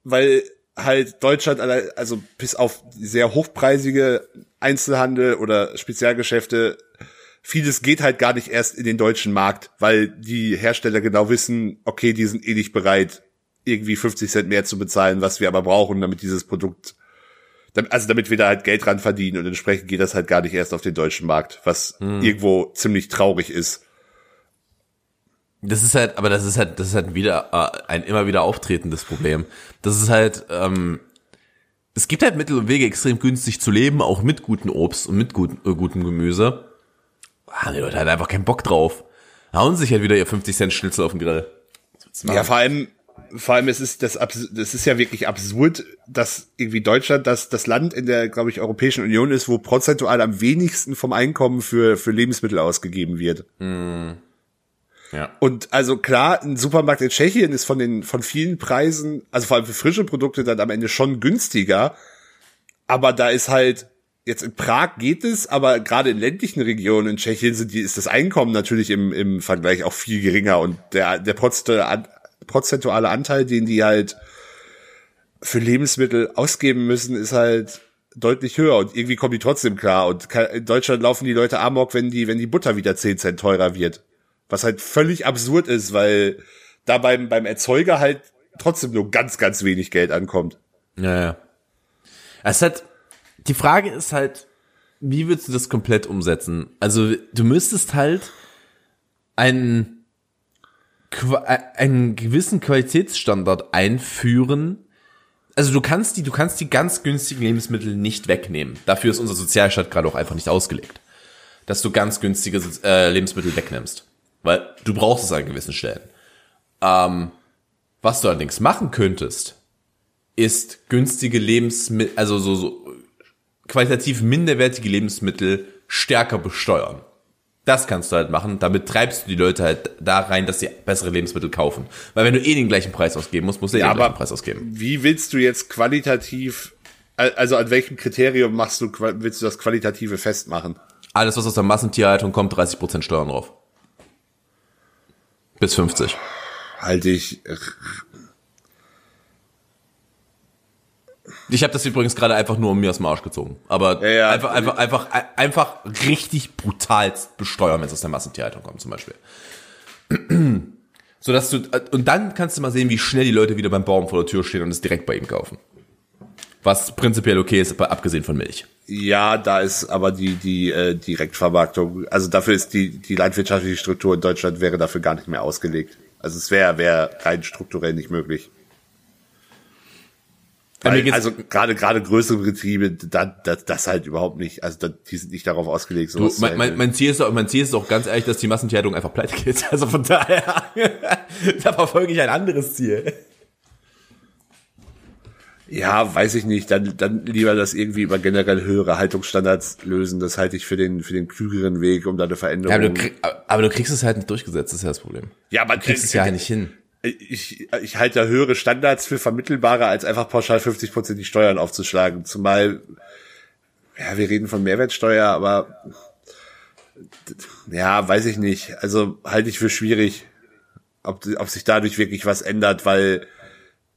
weil halt Deutschland, also bis auf sehr hochpreisige Einzelhandel oder Spezialgeschäfte, vieles geht halt gar nicht erst in den deutschen Markt, weil die Hersteller genau wissen, okay, die sind eh nicht bereit, irgendwie 50 Cent mehr zu bezahlen, was wir aber brauchen, damit dieses Produkt, also damit wir da halt Geld dran verdienen und entsprechend geht das halt gar nicht erst auf den deutschen Markt, was irgendwo ziemlich traurig ist. Das ist halt, aber das ist halt, das ist halt wieder äh, ein immer wieder auftretendes Problem. Das ist halt, ähm, es gibt halt Mittel und Wege, extrem günstig zu leben, auch mit gutem Obst und mit gut, äh, gutem Gemüse. Haben die Leute halt einfach keinen Bock drauf. Hauen sich halt wieder ihr 50 Cent Schnitzel auf den Grill. Ja, vor allem, vor allem es ist das, das ist ja wirklich absurd, dass irgendwie Deutschland das, das Land in der, glaube ich, Europäischen Union ist, wo prozentual am wenigsten vom Einkommen für, für Lebensmittel ausgegeben wird. Ja. Und also klar, ein Supermarkt in Tschechien ist von den, von vielen Preisen, also vor allem für frische Produkte dann am Ende schon günstiger. Aber da ist halt, jetzt in Prag geht es, aber gerade in ländlichen Regionen in Tschechien sind die, ist das Einkommen natürlich im, im Vergleich auch viel geringer und der, der prozentuale prozentuale Anteil, den die halt für Lebensmittel ausgeben müssen, ist halt deutlich höher und irgendwie kommen die trotzdem klar und in Deutschland laufen die Leute amok, wenn die, wenn die Butter wieder 10 Cent teurer wird. Was halt völlig absurd ist, weil da beim, beim Erzeuger halt trotzdem nur ganz, ganz wenig Geld ankommt. Ja, ja. Es halt, die Frage ist halt, wie würdest du das komplett umsetzen? Also, du müsstest halt einen, einen gewissen Qualitätsstandard einführen. Also du kannst die, du kannst die ganz günstigen Lebensmittel nicht wegnehmen. Dafür ist unser Sozialstaat gerade auch einfach nicht ausgelegt. Dass du ganz günstige äh, Lebensmittel wegnimmst. Weil du brauchst es an gewissen Stellen. Ähm, was du allerdings machen könntest, ist günstige Lebensmittel, also so, so qualitativ minderwertige Lebensmittel stärker besteuern. Das kannst du halt machen. Damit treibst du die Leute halt da rein, dass sie bessere Lebensmittel kaufen. Weil wenn du eh den gleichen Preis ausgeben musst, musst du eh Ja, den gleichen Preis ausgeben. Wie willst du jetzt qualitativ, al- also an welchem Kriterium machst du, willst du das Qualitative festmachen? Alles, was aus der Massentierhaltung kommt, 30% Steuern drauf. Bis 50. Halte ich, äh, Ich habe das übrigens gerade einfach nur um mir aus dem Arsch gezogen. Aber Ja, ja. einfach, einfach, einfach, einfach richtig brutal besteuern, wenn es aus der Massentierhaltung kommt, zum Beispiel. So dass du, und dann kannst du mal sehen, wie schnell die Leute wieder beim Baum vor der Tür stehen und es direkt bei ihm kaufen. Was prinzipiell okay ist, abgesehen von Milch. Ja, da ist aber die, die äh, Direktvermarktung, also dafür ist die, die landwirtschaftliche Struktur in Deutschland wäre dafür gar nicht mehr ausgelegt. Also es wäre wäre rein strukturell nicht möglich. Weil, also gerade gerade größere Betriebe, da, da, das halt überhaupt nicht, also da, die sind nicht darauf ausgelegt. Du, mein, mein, mein, Ziel ist, auch- mein Ziel ist auch ganz ehrlich, dass die Massentierhaltung einfach pleite geht. Also von daher, da verfolge ich ein anderes Ziel. Ja, weiß ich nicht. Dann, dann lieber das irgendwie über generell höhere Haltungsstandards lösen. Das halte ich für den, für den klügeren Weg, um da eine Veränderung. Ja, aber, du krieg, aber du kriegst es halt nicht durchgesetzt, das ist ja das Problem. ja, aber Du kriegst es ja nicht hin. Ich, ich halte da höhere Standards für vermittelbarer, als einfach pauschal 50 Prozent die Steuern aufzuschlagen. Zumal, ja, wir reden von Mehrwertsteuer, aber ja, weiß ich nicht. Also halte ich für schwierig, ob, ob sich dadurch wirklich was ändert, weil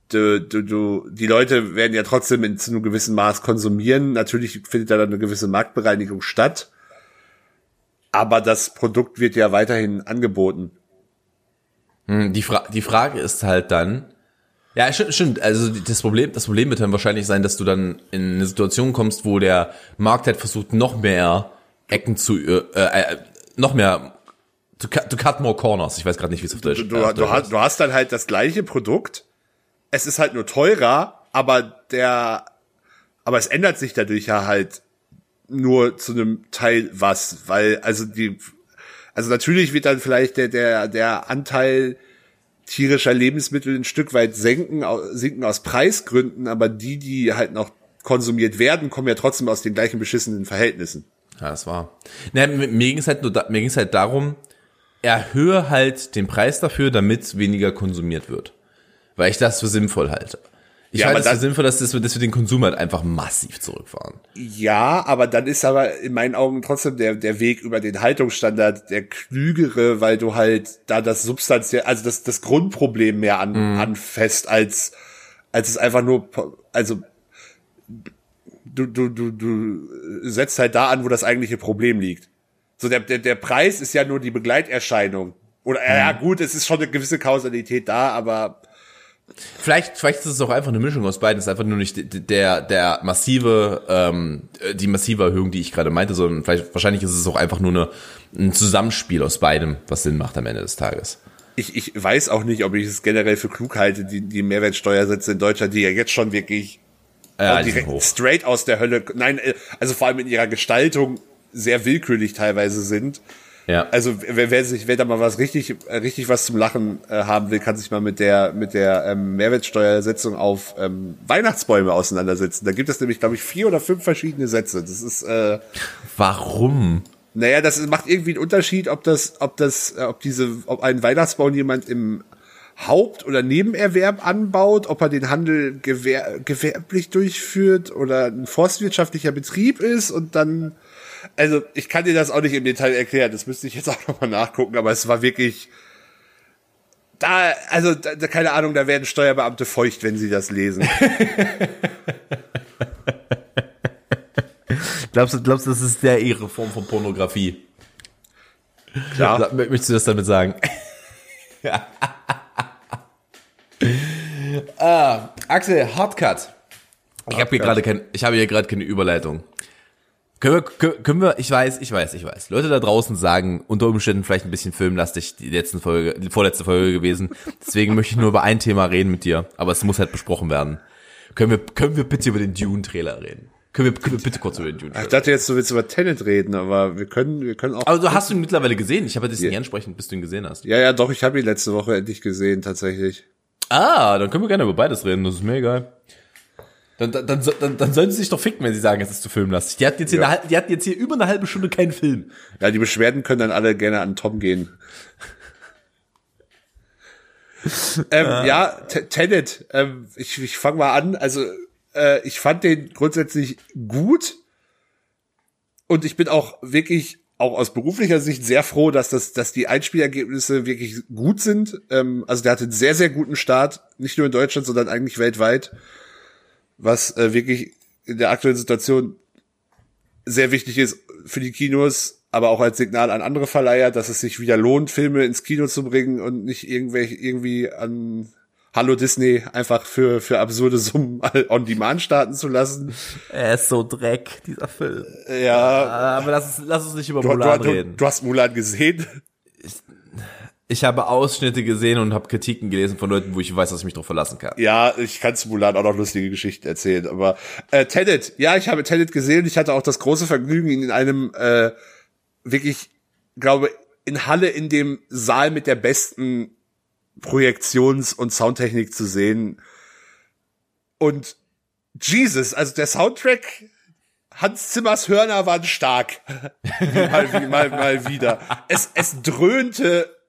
du, du, du, die Leute werden ja trotzdem in, zu einem gewissen Maß konsumieren. Natürlich findet da dann eine gewisse Marktbereinigung statt. Aber das Produkt wird ja weiterhin angeboten. Hm, Die, Fra die Frage ist halt dann, ja, stimmt, stimmt. Also das Problem, das Problem wird dann wahrscheinlich sein, dass du dann in eine Situation kommst, wo der Markt halt versucht, noch mehr Ecken zu, äh, äh, noch mehr to cut, to cut more corners. Ich weiß gerade nicht, wie es auf Deutsch Du, äh, auf du, hast, du hast dann halt das gleiche Produkt. Es ist halt nur teurer, aber der, aber es ändert sich dadurch ja halt nur zu einem Teil was, weil, also die, also natürlich wird dann vielleicht der, der, der Anteil tierischer Lebensmittel ein Stück weit senken, sinken aus Preisgründen, aber die, die halt noch konsumiert werden, kommen ja trotzdem aus den gleichen beschissenen Verhältnissen. Ja, das war. Mir mir ging es halt nur, da, mir ging es halt darum, erhöhe halt den Preis dafür, damit weniger konsumiert wird. Weil ich das für sinnvoll halte. Ich Ja, halte aber es das- sinnvoll, dass, das, dass wir den Konsum halt einfach massiv zurückfahren. Ja, aber dann ist aber in meinen Augen trotzdem der, der Weg über den Haltungsstandard der klügere, weil du halt da das substanziell, also das, das Grundproblem mehr an, anfasst, als, als es einfach nur, also, du, du, du, du setzt halt da an, wo das eigentliche Problem liegt. So, der, der, der Preis ist ja nur die Begleiterscheinung. Oder, ja, gut, es ist schon eine gewisse Kausalität da, aber, Vielleicht, vielleicht ist es auch einfach eine Mischung aus beiden. Es ist einfach nur nicht der, der massive, ähm, die massive Erhöhung, die ich gerade meinte, sondern vielleicht, wahrscheinlich ist es auch einfach nur eine, ein Zusammenspiel aus beidem, was Sinn macht am Ende des Tages. ich, ich weiß auch nicht, ob ich es generell für klug halte, die, die Mehrwertsteuersätze in Deutschland, die ja jetzt schon wirklich Ja, direkt straight aus der Hölle. Nein, äh, also vor allem in ihrer Gestaltung sehr willkürlich teilweise sind. Ja. Also wer, wer sich, wer da mal was richtig, richtig was zum Lachen äh, haben will, kann sich mal mit der mit der ähm, Mehrwertsteuersetzung auf ähm, Weihnachtsbäume auseinandersetzen. Da gibt es nämlich, glaube ich, vier oder fünf verschiedene Sätze. Das ist äh, Warum? naja, das macht irgendwie einen Unterschied, ob das, ob das, äh, ob diese, ob ein Weihnachtsbaum jemand im Haupt- oder Nebenerwerb anbaut, ob er den Handel gewer gewerblich durchführt oder ein forstwirtschaftlicher Betrieb ist und dann, also ich kann dir das auch nicht im Detail erklären, das müsste ich jetzt auch nochmal nachgucken, aber es war wirklich, da, also da, keine Ahnung, da werden Steuerbeamte feucht, wenn sie das lesen. Glaubst du, glaubst du, das ist der ihre Form von Pornografie? Klar. Möchtest du das damit sagen? ah, Axel, Hardcut. Ich habe hier gerade kein, ich habe hier gerade keine Überleitung. Können wir, können wir, ich weiß, ich weiß, ich weiß. Leute da draußen sagen, unter Umständen vielleicht ein bisschen filmlastig die letzten Folge, die vorletzte Folge gewesen. Deswegen möchte ich nur über ein Thema reden mit dir, aber es muss halt besprochen werden. Können wir, können wir bitte über den Dune-Trailer reden? Können wir, können wir bitte kurz über den Ich Dune-Trailer dachte jetzt, du willst über Tenet reden, aber wir können, wir können auch. Aber du hast ihn mittlerweile gesehen. Ich habe dich nicht ansprechen, bis du ihn gesehen hast. Ja, ja, doch, ich habe ihn letzte Woche endlich gesehen, tatsächlich. Ah, dann können wir gerne über beides reden. Das ist mir egal. Dann, dann, dann, dann, sollen sie sich doch ficken, wenn sie sagen, es ist zu filmlastig. Die hatten jetzt hier, Ja. eine, die hatten jetzt hier über eine halbe Stunde keinen Film. Ja, die Beschwerden können dann alle gerne an Tom gehen. ähm, ja, T- Tenet, ähm, ich, ich fange mal an. Also, äh, ich fand den grundsätzlich gut. Und ich bin auch wirklich, auch aus beruflicher Sicht, sehr froh, dass das, dass die Einspielergebnisse wirklich gut sind. Ähm, also der hatte einen sehr, sehr guten Start, nicht nur in Deutschland, sondern eigentlich weltweit. Was äh, wirklich in der aktuellen Situation sehr wichtig ist für die Kinos, aber auch als Signal an andere Verleiher, dass es sich wieder lohnt, Filme ins Kino zu bringen und nicht irgendwelche irgendwie an Hallo Disney einfach für für absurde Summen on Demand starten zu lassen. Er ist so Dreck, dieser Film. Ja, Aber lass, uns- lass uns nicht über du, du, Mulan du, reden. du hast Mulan gesehen. Ich habe Ausschnitte gesehen und habe Kritiken gelesen von Leuten, wo ich weiß, dass ich mich drauf verlassen kann. Ja, ich kann zu Mulan auch noch lustige Geschichten erzählen, aber äh, Tenet, ja, ich habe Tenet gesehen. Ich hatte auch das große Vergnügen, ihn in einem äh, wirklich, glaube in Halle in dem Saal mit der besten Projektions- und Soundtechnik zu sehen. Und Jesus, also der Soundtrack, Hans Zimmers Hörner waren stark. mal, mal, mal wieder. Es, es dröhnte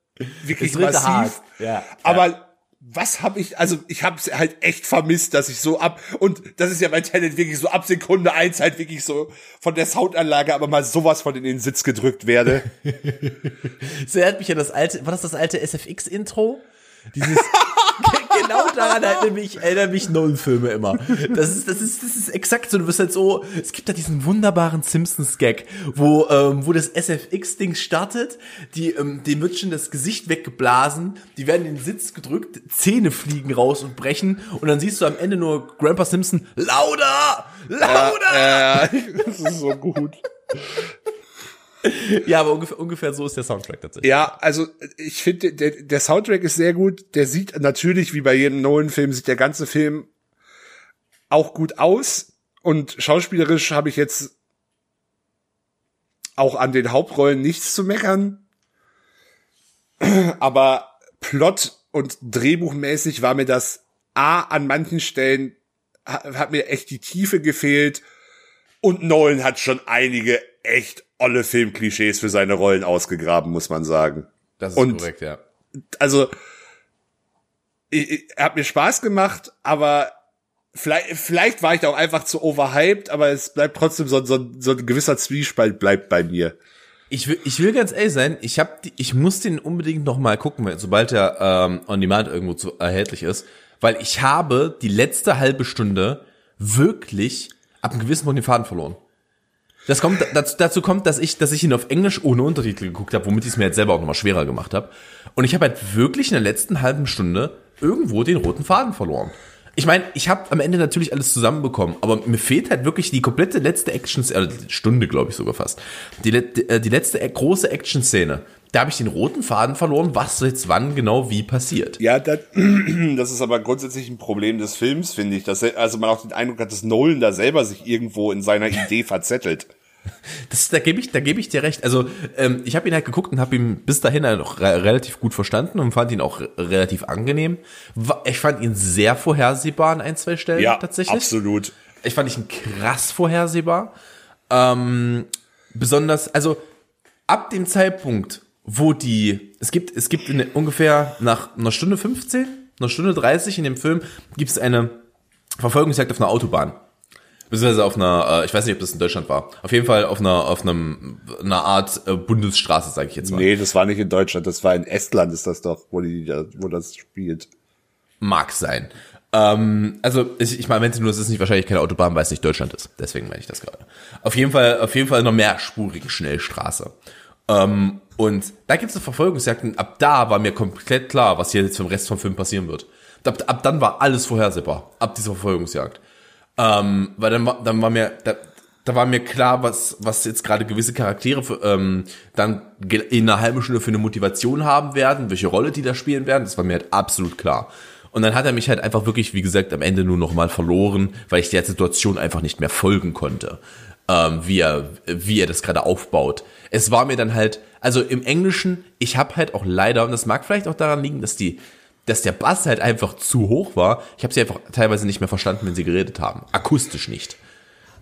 wirklich massiv. hart, ja. Aber was habe ich, also ich habe es halt echt vermisst, dass ich so ab, und das ist ja bei Tenet wirklich so ab Sekunde eins halt wirklich so von der Soundanlage aber mal sowas von in den Sitz gedrückt werde. Das erinnert mich an das alte, war das das alte SFX-Intro? Dieses, genau daran erinnert mich, erinnern mich Nolan-Filme immer. Das ist, das ist, das ist exakt so, du wirst halt so, es gibt da diesen wunderbaren Simpsons-Gag, wo, ähm, wo das SFX-Ding startet, die, ähm, dem wird schon das Gesicht weggeblasen, die werden in den Sitz gedrückt, Zähne fliegen raus und brechen und dann siehst du am Ende nur Grandpa Simpson, lauter! Lauter! äh, das ist so gut. Ja, aber ungefähr, ungefähr so ist der Soundtrack tatsächlich. Ja, also ich finde, der, der Soundtrack ist sehr gut. Der sieht natürlich, wie bei jedem Nolan-Film, sieht der ganze Film auch gut aus. Und schauspielerisch habe ich jetzt auch an den Hauptrollen nichts zu meckern. Aber Plot und Drehbuchmäßig war mir das A an manchen Stellen ha- hat mir echt die Tiefe gefehlt. Und Nolan hat schon einige echt olle Filmklischees für seine Rollen ausgegraben, muss man sagen. Das ist Und- korrekt, ja. Also, ich, ich, er hat mir Spaß gemacht, aber vielleicht, vielleicht war ich da auch einfach zu overhyped, aber es bleibt trotzdem so, so, so ein gewisser Zwiespalt bleibt bei mir. Ich will, ich will ganz ehrlich sein, ich hab die, ich muss den unbedingt noch mal gucken, sobald er ähm, on demand irgendwo zu, erhältlich ist, weil ich habe die letzte halbe Stunde wirklich ab einem gewissen Punkt den Faden verloren. Das kommt dazu, dazu kommt, dass ich, dass ich ihn auf Englisch ohne Untertitel geguckt habe, womit ich es mir jetzt selber auch nochmal schwerer gemacht habe. Und ich habe halt wirklich in der letzten halben Stunde irgendwo den roten Faden verloren. Ich meine, ich habe am Ende natürlich alles zusammenbekommen, aber mir fehlt halt wirklich die komplette letzte Action, äh, Stunde glaube ich sogar fast, die, äh, die letzte äh, große Action-Szene, da habe ich den roten Faden verloren, was jetzt wann genau wie passiert. Ja, das, das ist aber grundsätzlich ein Problem des Films, finde ich. Dass also man auch den Eindruck hat, dass Nolan da selber sich irgendwo in seiner Idee verzettelt. Das, da gebe ich, da gebe ich dir recht. Also ähm, ich habe ihn halt geguckt und habe ihn bis dahin halt auch re relativ gut verstanden und fand ihn auch relativ angenehm. Ich fand ihn sehr vorhersehbar an ein, zwei Stellen Ja, tatsächlich. absolut. Ich fand ihn krass vorhersehbar. Ähm, besonders, also ab dem Zeitpunkt, wo die, es gibt, es gibt in, ungefähr nach einer Stunde 15, einer Stunde 30 in dem Film, gibt es eine Verfolgungsjagd auf einer Autobahn. Beziehungsweise auf einer, äh, ich weiß nicht, ob das in Deutschland war. Auf jeden Fall auf einer, auf einem, einer Art äh, Bundesstraße, sage ich jetzt mal. Nee, das war nicht in Deutschland, das war in Estland, ist das doch, wo, die, wo das spielt. Mag sein. Ähm, also ich, ich meine, nur, es ist nicht wahrscheinlich keine Autobahn, weil es nicht Deutschland ist. Deswegen meine ich das gerade. Auf jeden Fall, auf jeden Fall eine mehrspurige Schnellstraße. Ähm, und da gibt es eine Verfolgungsjagd und ab da war mir komplett klar, was hier jetzt vom Rest vom Film passieren wird. Ab, ab dann war alles vorhersehbar, ab dieser Verfolgungsjagd. Ähm, weil dann, war, dann war mir, da, da war mir klar, was, was jetzt gerade gewisse Charaktere für, ähm, dann in einer halben Stunde für eine Motivation haben werden, welche Rolle die da spielen werden, das war mir halt absolut klar. Und dann hat er mich halt einfach wirklich, wie gesagt, am Ende nur noch mal verloren, weil ich der Situation einfach nicht mehr folgen konnte, ähm, wie er, wie er das gerade aufbaut. Es war mir dann halt, also im Englischen, ich habe halt auch leider, und das mag vielleicht auch daran liegen, dass die dass der Bass halt einfach zu hoch war. Ich habe sie einfach teilweise nicht mehr verstanden, wenn sie geredet haben. Akustisch nicht.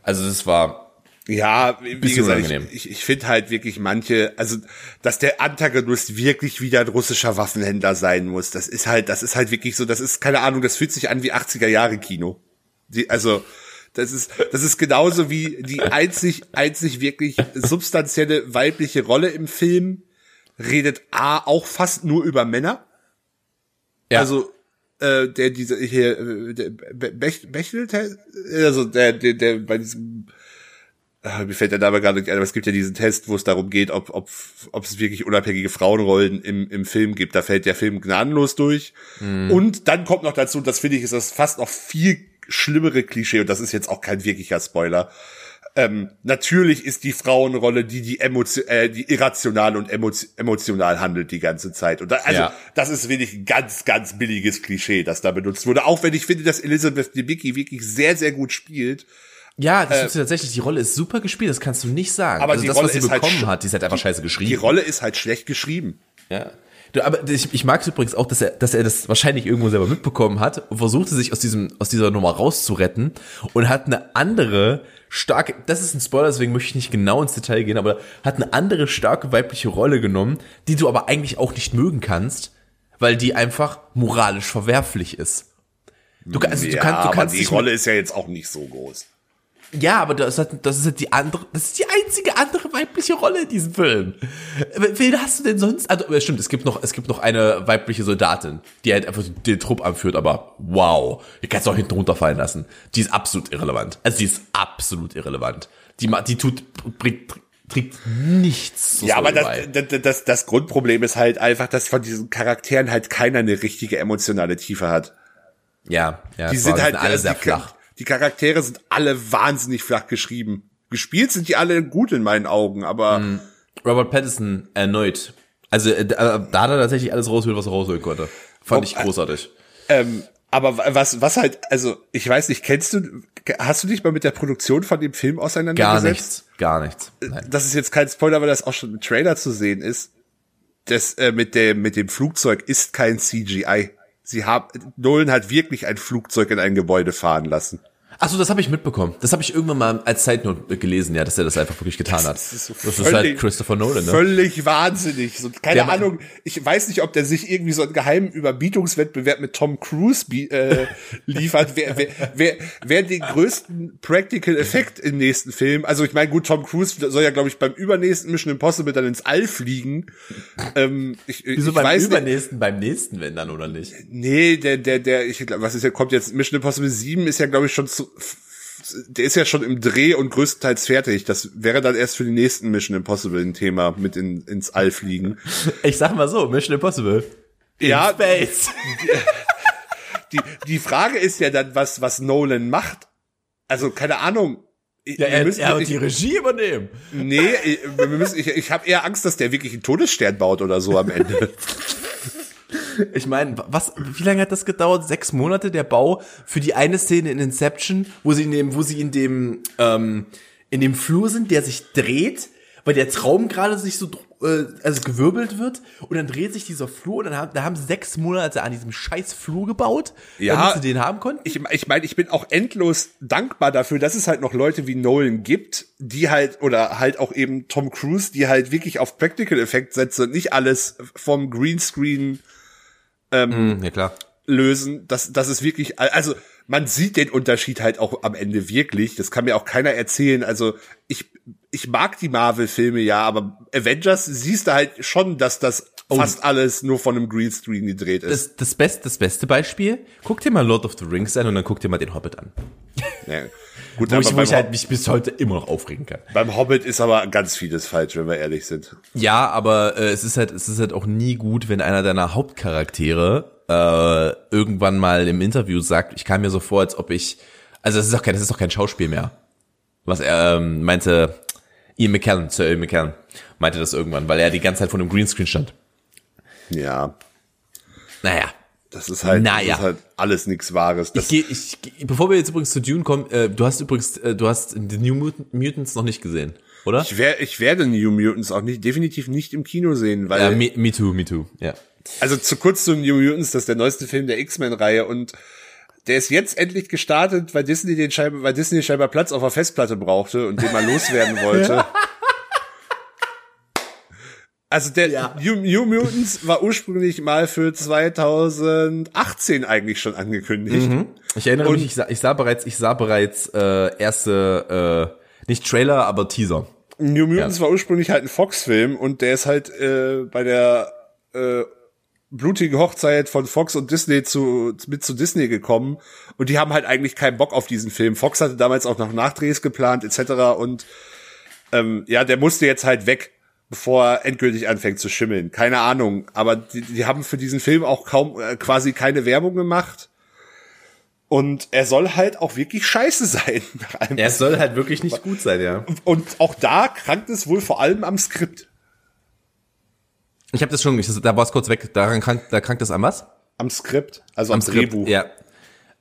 Also das war ja, wie gesagt, unangenehm. ich, ich, ich finde halt wirklich manche, also dass der Antagonist wirklich wieder ein russischer Waffenhändler sein muss, das ist halt, das ist halt wirklich so, das ist keine Ahnung, das fühlt sich an wie 80er Jahre Kino. Die, also das ist, das ist genauso wie die einzig, einzig wirklich substanzielle weibliche Rolle im Film redet A auch fast nur über Männer. Ja. Also äh, der diese hier äh, der Bechtel also der der der bei diesem äh, mir fällt der Name gerade nicht ein, aber es gibt ja diesen Test, wo es darum geht, ob ob ob es wirklich unabhängige Frauenrollen im im Film gibt. Da fällt der Film gnadenlos durch. Mhm. Und dann kommt noch dazu, das finde ich ist das fast noch viel schlimmere Klischee und das ist jetzt auch kein wirklicher Spoiler ähm, natürlich ist die Frauenrolle die die, Emotio äh, die irrational und emotional handelt die ganze Zeit. Und da, also ja. das ist wirklich ein ganz ganz billiges Klischee, das da benutzt wurde. Auch wenn ich finde, dass Elizabeth Debicki wirklich sehr sehr gut spielt. Ja, das äh, ist tatsächlich, die Rolle ist super gespielt, das kannst du nicht sagen. Aber also die das, Rolle was sie halt bekommen halt hat, die ist halt einfach scheiße geschrieben. Die Rolle ist halt schlecht geschrieben. Ja. Du, aber ich, ich mag es übrigens auch, dass er, dass er das wahrscheinlich irgendwo selber mitbekommen hat und versuchte sich aus diesem, aus dieser Nummer rauszuretten und hat eine andere starke, das ist ein Spoiler, deswegen möchte ich nicht genau ins Detail gehen, aber hat eine andere starke weibliche Rolle genommen, die du aber eigentlich auch nicht mögen kannst, weil die einfach moralisch verwerflich ist. Du, also, ja, du, kann, du kannst aber die Rolle ist ja jetzt auch nicht so groß. Ja, aber das, hat, das ist halt die andere, das ist die einzige andere weibliche Rolle in diesem Film. Wen hast du denn sonst? Also, stimmt, es gibt noch, es gibt noch eine weibliche Soldatin, die halt einfach den Trupp anführt, aber wow, die kannst du auch hinten runterfallen lassen. Die ist absolut irrelevant. Also, die ist absolut irrelevant. Die, die tut, bringt, trägt nichts. Ja, aber das, das, das, das Grundproblem ist halt einfach, dass von diesen Charakteren halt keiner eine richtige emotionale Tiefe hat. Ja, ja. Die sind halt alle sehr flach die Charaktere sind alle wahnsinnig flach geschrieben. Gespielt sind die alle gut in meinen Augen, aber. Mhm. Robert Pattinson erneut. Also äh, da hat er tatsächlich alles rausholen, was er rausholen konnte. Fand ich großartig. Ähm, aber was, was halt, also ich weiß nicht, kennst du, hast du dich mal mit der Produktion von dem Film auseinandergesetzt? Gar nichts, gar nichts. Äh, Nein. Das ist jetzt kein Spoiler, weil das auch schon im Trailer zu sehen ist. Das äh, mit dem mit dem Flugzeug ist kein CGI. Sie haben Nolan hat wirklich ein Flugzeug in ein Gebäude fahren lassen. Achso, das habe ich mitbekommen. Das habe ich irgendwann mal als Zeitnote gelesen, ja, dass er das einfach wirklich getan hat. Das ist, so das ist halt Christopher Nolan, ne? Völlig wahnsinnig. So, keine der Ahnung, ich weiß nicht, ob der sich irgendwie so einen geheimen Überbietungswettbewerb mit Tom Cruise äh, liefert, wer, wer, wer, wer den größten Practical Effekt im nächsten Film. Also ich meine, gut, Tom Cruise soll ja, glaube ich, beim übernächsten Mission Impossible dann ins All fliegen. Ähm, ich, Wieso ich beim weiß übernächsten, beim nächsten, wenn dann, oder nicht? Nee, der, der, der, ich glaube, was ist ja, kommt jetzt, Mission Impossible 7 ist ja, glaube ich, schon zu, der ist ja schon im Dreh und größtenteils fertig. Das wäre dann erst für die nächsten Mission Impossible ein Thema mit in, ins All fliegen. Ich sag mal so, Mission Impossible. In ja. Space. Die, die, die Frage ist ja dann, was, was Nolan macht. Also, keine Ahnung. Ja, er, müssen, er wird die Regie übernehmen. Nee, wir müssen, ich, ich habe eher Angst, dass der wirklich einen Todesstern baut oder so am Ende. Ich meine, was, wie lange hat das gedauert? Sechs Monate der Bau für die eine Szene in Inception, wo sie in dem, wo sie in dem, ähm, in dem Flur sind, der sich dreht, weil der Traum gerade sich so äh, also gewirbelt wird und dann dreht sich dieser Flur und dann haben, da haben sie sechs Monate an diesem scheiß Flur gebaut, Ja. damit sie den haben konnten. Ich, ich meine, ich bin auch endlos dankbar dafür, dass es halt noch Leute wie Nolan gibt, die halt, oder halt auch eben Tom Cruise, die halt wirklich auf Practical Effekt setzen und nicht alles vom Greenscreen Hm, ja klar. lösen. Das, das ist wirklich, also man sieht den Unterschied halt auch am Ende wirklich. Das kann mir auch keiner erzählen. Also ich, ich mag die Marvel-Filme ja, aber Avengers siehst du halt schon, dass das fast alles nur von einem Greenscreen gedreht ist. Das, das, beste, das beste Beispiel, guck dir mal Lord of the Rings an und dann guck dir mal den Hobbit an. ja. Gut, Wo ich, wo ich halt mich bis heute immer noch aufregen kann. beim Hobbit ist aber ganz vieles falsch, wenn wir ehrlich sind. Ja, aber äh, es ist halt, es ist halt auch nie gut, wenn einer deiner Hauptcharaktere äh, irgendwann mal im Interview sagt, ich kam mir so vor, als ob ich, also das ist doch kein, das ist doch kein Schauspiel mehr. Was er ähm, meinte, Ian McKellen, Sir Ian McKellen, meinte das irgendwann, weil er die ganze Zeit vor einem Greenscreen stand. Ja, Naja. Das ist halt, Naja. das ist halt alles nichts Wahres. Ich Das, geh, ich, geh- bevor wir jetzt übrigens zu Dune kommen, äh, du hast übrigens, äh, du hast The New Mut- Mutants noch nicht gesehen, oder? ich, wer, ich werde New Mutants auch nicht, definitiv nicht im Kino sehen, weil Ja, me, me too, me too, ja. Also zu kurz zu New Mutants, das ist der neueste Film der X-Men-Reihe und der ist jetzt endlich gestartet, weil Disney den scheinbar, weil Disney scheinbar Platz auf der Festplatte brauchte und den mal loswerden wollte. Also der Ja. New, New Mutants war ursprünglich mal für 2018 eigentlich schon angekündigt. Ich erinnere Und- mich, ich sah, ich sah bereits, ich sah bereits äh, erste, äh, nicht Trailer, aber Teaser. New Mutants war ursprünglich halt ein Fox-Film und der ist halt äh, bei der äh, blutigen Hochzeit von Fox und Disney zu mit zu Disney gekommen und die haben halt eigentlich keinen Bock auf diesen Film. Fox hatte damals auch noch Nachdrehs geplant etc. und ähm, ja, der musste jetzt halt weg, bevor er endgültig anfängt zu schimmeln. Keine Ahnung, aber die, die haben für diesen Film auch kaum äh, quasi keine Werbung gemacht. Und er soll halt auch wirklich scheiße sein. Es soll halt wirklich nicht gut sein, ja. und auch da krankt es wohl vor allem am Skript. Ich habe das schon, ich, da war es kurz weg, daran krank, da krankt das an was? Am Skript, also am, Skript, Drehbuch. Ja.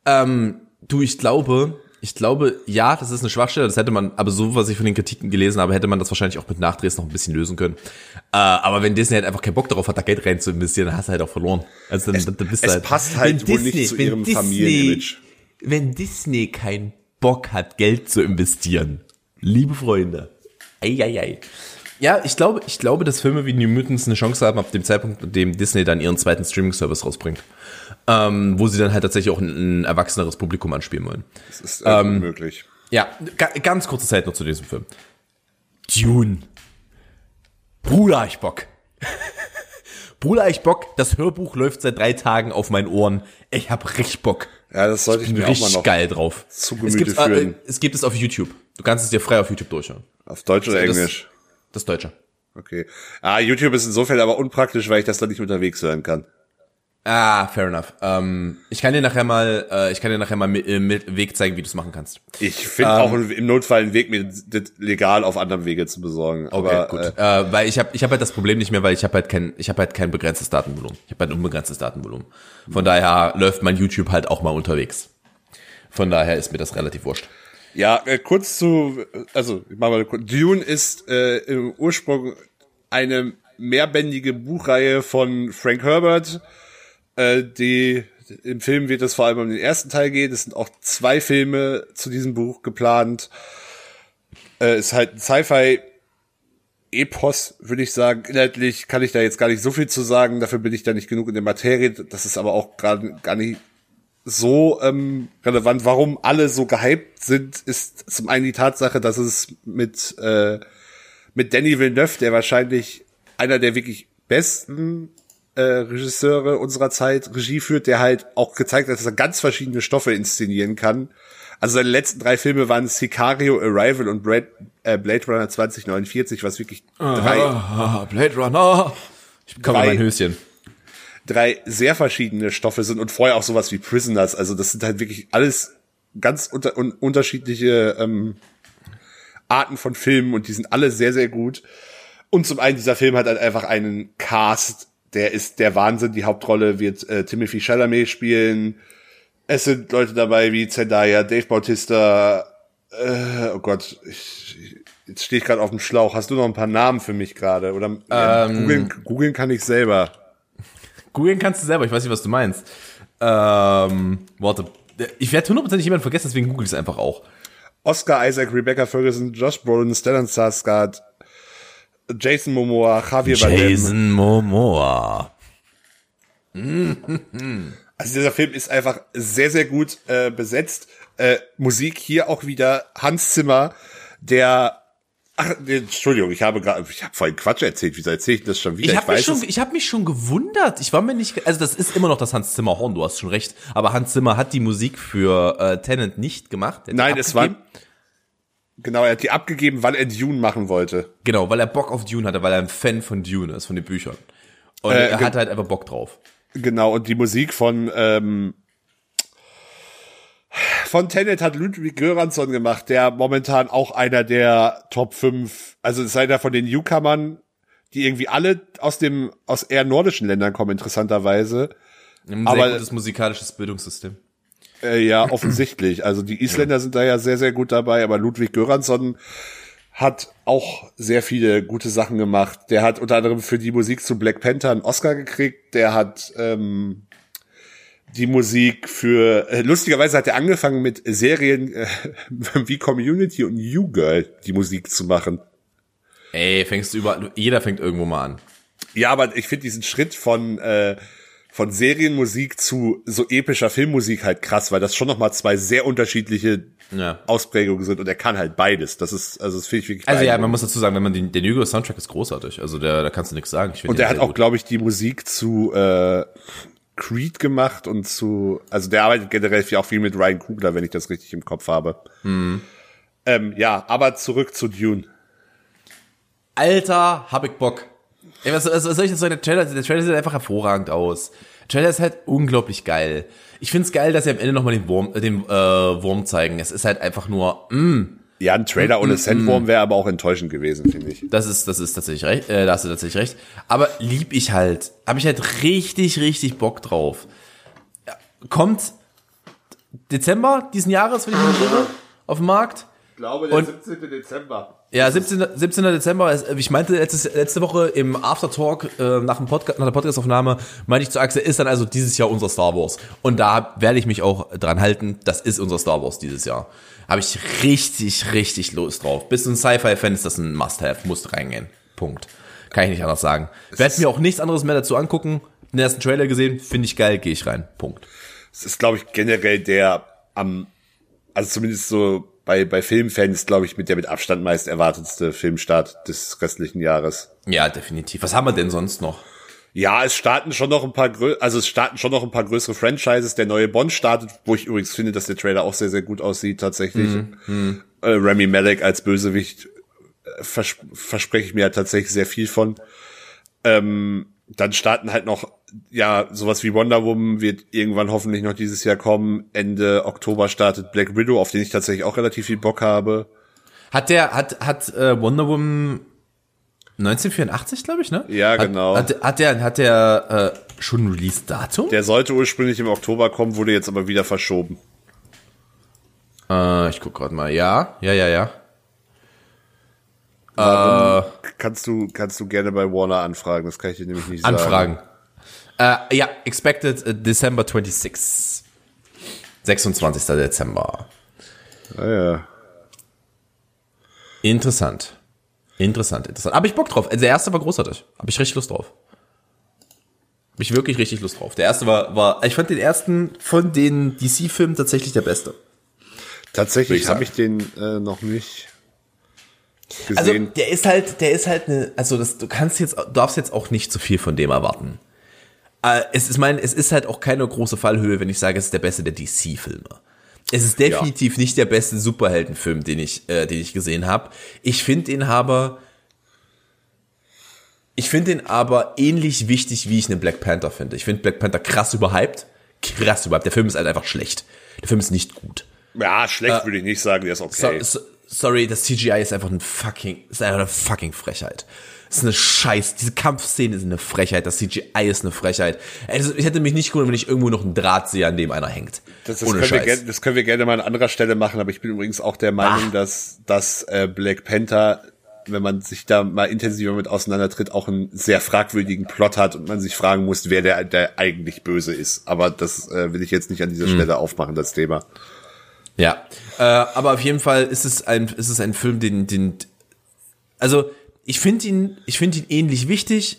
Ähm, du, ich glaube, ich glaube, ja, das ist eine Schwachstelle, das hätte man, aber so, was ich von den Kritiken gelesen habe, hätte man das wahrscheinlich auch mit Nachdrehs noch ein bisschen lösen können. Äh, aber wenn Disney halt einfach keinen Bock darauf hat, da Geld rein zu investieren, dann hast du halt auch verloren. Also dann, Es, dann bist es du halt, passt halt wohl nicht zu ihrem Familienimage. Wenn Disney keinen Bock hat, Geld zu investieren, liebe Freunde, Eieiei. Ja, ich glaube, ich glaube, dass Filme wie New Mutants eine Chance haben, ab dem Zeitpunkt, an dem Disney dann ihren zweiten Streaming-Service rausbringt. Ähm, wo sie dann halt tatsächlich auch ein, ein erwachseneres Publikum anspielen wollen. Das ist äh, unmöglich. Ja, ga, ganz kurze Zeit noch zu diesem Film. Dune. Bruder, ich Bock. Bruder, ich Bock. Das Hörbuch läuft seit drei Tagen auf meinen Ohren. Ich hab richtig Bock. Ja, das sollte ich Bin mir auch mal richtig noch geil drauf. zu es, Gemüte gibt's, äh, führen. es gibt es auf YouTube. Du kannst es dir frei auf YouTube durchhören. auf Deutsch oder Englisch. Das Deutsche. Okay. Ah, YouTube ist insofern aber unpraktisch, weil ich das dann nicht unterwegs hören kann. Ah, fair enough. Ähm, ich kann dir nachher mal, äh, ich kann dir nachher mal mit, äh, mit Weg zeigen, wie du es machen kannst. Ich finde Ähm. auch im Notfall einen Weg, mir das legal auf anderem Wege zu besorgen. Aber gut. Äh, Äh, weil ich habe ich hab halt das Problem nicht mehr, weil ich habe halt kein ich habe halt kein begrenztes Datenvolumen. Ich habe halt ein unbegrenztes Datenvolumen. Von daher läuft mein YouTube halt auch mal unterwegs. Von daher ist mir das relativ wurscht. Ja, äh, kurz zu, also ich mach mal kurz. Dune ist äh, im Ursprung eine mehrbändige Buchreihe von Frank Herbert. Äh, die im Film wird es vor allem um den ersten Teil gehen. Es sind auch zwei Filme zu diesem Buch geplant. Äh, ist halt ein Sci-Fi Epos, würde ich sagen. Inhaltlich kann ich da jetzt gar nicht so viel zu sagen. Dafür bin ich da nicht genug in der Materie. Das ist aber auch gerade gar nicht so ähm, relevant. Warum alle so gehypt sind, ist zum einen die Tatsache, dass es mit äh, mit Danny Villeneuve, der wahrscheinlich einer der wirklich besten äh, Regisseure unserer Zeit Regie führt, der halt auch gezeigt hat, dass er ganz verschiedene Stoffe inszenieren kann. Also seine letzten drei Filme waren Sicario, Arrival und Blade, äh, Blade Runner 2049, was wirklich drei, Ah, Blade Runner. Ich bekomme Drei- mein Höschen. Drei sehr verschiedene Stoffe sind und vorher auch sowas wie Prisoners. Also das sind halt wirklich alles ganz unter, un, unterschiedliche ähm, Arten von Filmen und die sind alle sehr, sehr gut. Und zum einen, dieser Film hat halt einfach einen Cast, der ist der Wahnsinn. Die Hauptrolle wird äh, Timothy Chalamet spielen. Es sind Leute dabei wie Zendaya, Dave Bautista, äh, oh Gott, ich, jetzt stehe ich gerade auf dem Schlauch. Hast du noch ein paar Namen für mich gerade? Oder ähm, googeln, googeln kann ich selber. Googeln kannst du selber, ich weiß nicht, was du meinst. Ähm, warte, ich werde hundertprozentig jemanden vergessen, deswegen google ich es einfach auch. Oscar Isaac, Rebecca Ferguson, Josh Brolin, Stellan Skarsgård, Jason Momoa, Javier Bardem. Jason Momoa. Also dieser Film ist einfach sehr, sehr gut äh, besetzt. Äh, Musik hier auch wieder Hans Zimmer, der Ach, nee, Entschuldigung, ich habe gerade, ich habe vorhin Quatsch erzählt. Wieso erzähle ich das schon wieder? Ich habe mich schon, ich habe mich schon gewundert. Ich war mir nicht, also das ist immer noch das Hans Zimmer Horn. Du hast schon recht. Aber Hans Zimmer hat die Musik für äh, Tenant nicht gemacht. Nein, es war genau. Er hat die abgegeben, weil er Dune machen wollte. Genau, weil er Bock auf Dune hatte, weil er ein Fan von Dune ist, von den Büchern. Und äh, er hatte halt einfach Bock drauf. Genau. Und die Musik von ähm, von Tenet hat Ludwig Göransson gemacht, der momentan auch einer der Top 5, also ist einer von den Newcomern, die irgendwie alle aus dem, aus eher nordischen Ländern kommen, interessanterweise. Ein sehr Aber, gutes musikalisches Bildungssystem. Äh, ja, offensichtlich. Also die Isländer ja. sind da ja sehr, sehr gut dabei, aber Ludwig Göransson hat auch sehr viele gute Sachen gemacht. Der hat unter anderem für die Musik zu Black Panther einen Oscar gekriegt. Der hat ähm, die Musik für, äh, lustigerweise hat er angefangen mit Serien äh, wie Community und New Girl die Musik zu machen. Ey, fängst du über, jeder fängt irgendwo mal an. Ja, aber ich finde diesen Schritt von, äh, von Serienmusik zu so epischer Filmmusik halt krass, weil das schon nochmal zwei sehr unterschiedliche ja. Ausprägungen sind und er kann halt beides. Das ist, also das finde ich wirklich Also ja, man muss dazu sagen, wenn man den, der Girl Soundtrack ist großartig. Also der, da kannst du nichts sagen. und er hat auch, glaube ich, die Musik zu, äh, Creed gemacht und zu, also der arbeitet generell auch viel mit Ryan Kugler, wenn ich das richtig im Kopf habe. Mhm. Ähm, ja, aber zurück zu Dune. Alter, hab ich Bock. Ey, was, was, was soll ich jetzt sagen? Der Trailer, der Trailer sieht einfach hervorragend aus. Der Trailer ist halt unglaublich geil. Ich find's geil, dass sie am Ende nochmal den Wurm, den äh, Wurm zeigen. Es ist halt einfach nur, mm, ja, ein Trailer ohne Sandworm wäre aber auch enttäuschend gewesen, finde ich. Das ist, das ist tatsächlich recht, äh, da hast du tatsächlich recht. Aber lieb ich halt. Habe ich halt richtig, richtig Bock drauf. Kommt Dezember diesen Jahres, wenn ich mich irre, auf den Markt. Ich glaube, der Und, 17. Dezember. Ja, 17. 17. Dezember. Ich meinte letzte, letzte Woche im Aftertalk äh, nach, dem Podcast, nach der Podcastaufnahme, meinte ich zu Axel, ist dann also dieses Jahr unser Star Wars. Und da werde ich mich auch dran halten. Das ist unser Star Wars dieses Jahr. Habe ich richtig, richtig Lust drauf. Bist du ein Sci-Fi-Fan, ist das ein Must-Have. Musst reingehen. Punkt. Kann ich nicht anders sagen. Werde mir auch nichts anderes mehr dazu angucken. Den ersten Trailer gesehen, finde ich geil, gehe ich rein. Punkt. Es ist, glaube ich, generell der am, also zumindest so bei, bei Filmfans, glaube ich, mit der mit Abstand meist erwartetste Filmstart des restlichen Jahres. Ja, definitiv. Was haben wir denn sonst noch? Ja, es starten schon noch ein paar, also es starten schon noch ein paar größere Franchises. Der neue Bond startet, wo ich übrigens finde, dass der Trailer auch sehr, sehr gut aussieht, tatsächlich. Mhm. Äh, Remy Malek als Bösewicht äh, vers verspreche ich mir halt tatsächlich sehr viel von. Ähm, dann starten halt noch, ja, sowas wie Wonder Woman wird irgendwann hoffentlich noch dieses Jahr kommen. Ende Oktober startet Black Widow, auf den ich tatsächlich auch relativ viel Bock habe. Hat der, hat, hat äh, Wonder Woman 1984, glaube ich, ne? Ja, hat, genau. Hat, hat der, hat der äh, schon ein Release-Datum? Der sollte ursprünglich im Oktober kommen, wurde jetzt aber wieder verschoben. Äh, ich guck gerade mal. Ja, ja, ja, ja. Warum äh, kannst du kannst du gerne bei Warner anfragen? Das kann ich dir nämlich nicht sagen. Anfragen. Äh, ja, expected uh, December 26. 26. Dezember. Ah, ja. Interessant. Interessant, interessant. Aber ich Bock drauf. Also der erste war großartig. Habe ich richtig Lust drauf. Habe ich wirklich richtig Lust drauf. Der erste war, war ich fand den ersten von den DC-Filmen tatsächlich der beste. Tatsächlich habe ich den äh, noch nicht gesehen. Also der ist halt, der ist halt eine, also das, du kannst jetzt, darfst jetzt auch nicht zu viel von dem erwarten. Äh, es ist mein, es ist halt auch keine große Fallhöhe, wenn ich sage, es ist der beste der DC-Filme. Es ist definitiv ja. nicht der beste Superheldenfilm, den ich, äh, den ich gesehen habe. Ich finde ihn aber, ich finde ihn aber ähnlich wichtig, wie ich einen Black Panther finde. Ich finde Black Panther krass überhyped, krass überhyped. Der Film ist halt einfach schlecht. Der Film ist nicht gut. Ja, schlecht äh, würde ich nicht sagen, der ist okay. So, sorry, das CGI ist einfach ein fucking, ist einfach eine fucking Frechheit. Das ist eine Scheiß. Diese Kampfszene ist eine Frechheit. Das CGI ist eine Frechheit. Also, ich hätte mich nicht gewundert, wenn ich irgendwo noch einen Draht sehe, an dem einer hängt. Das, das, Ohne können wir Scheiß. gerne, das können wir gerne mal an anderer Stelle machen, aber ich bin übrigens auch der Meinung, Ah. dass, dass äh, Black Panther, wenn man sich da mal intensiver mit auseinandertritt, auch einen sehr fragwürdigen Plot hat und man sich fragen muss, wer der, der eigentlich böse ist. Aber das äh, will ich jetzt nicht an Hm. dieser Stelle aufmachen, das Thema. Ja, äh, aber auf jeden Fall ist es ein, ist es ein Film, den, den, also ich finde ihn, ich finde ihn ähnlich wichtig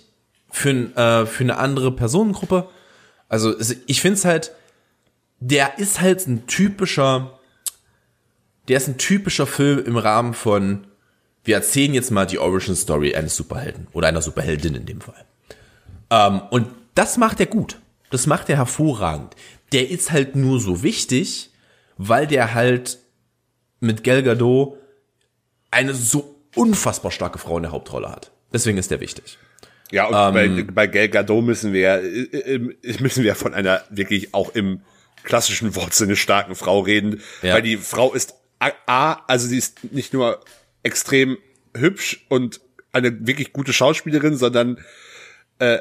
für, äh, für eine andere Personengruppe. Also ich finde es halt, der ist halt ein typischer, der ist ein typischer Film im Rahmen von, wir erzählen jetzt mal die Origin Story eines Superhelden oder einer Superheldin in dem Fall. Ähm, und das macht er gut. Das macht er hervorragend. Der ist halt nur so wichtig, weil der halt mit Gal Gadot eine so unfassbar starke Frau in der Hauptrolle hat. Deswegen ist der wichtig. Ja, und bei, bei Gal Gadot müssen wir, äh, äh, müssen wir von einer wirklich auch im klassischen Wortsinne starken Frau reden, Ja. weil die Frau ist A, A, also sie ist nicht nur extrem hübsch und eine wirklich gute Schauspielerin, sondern äh,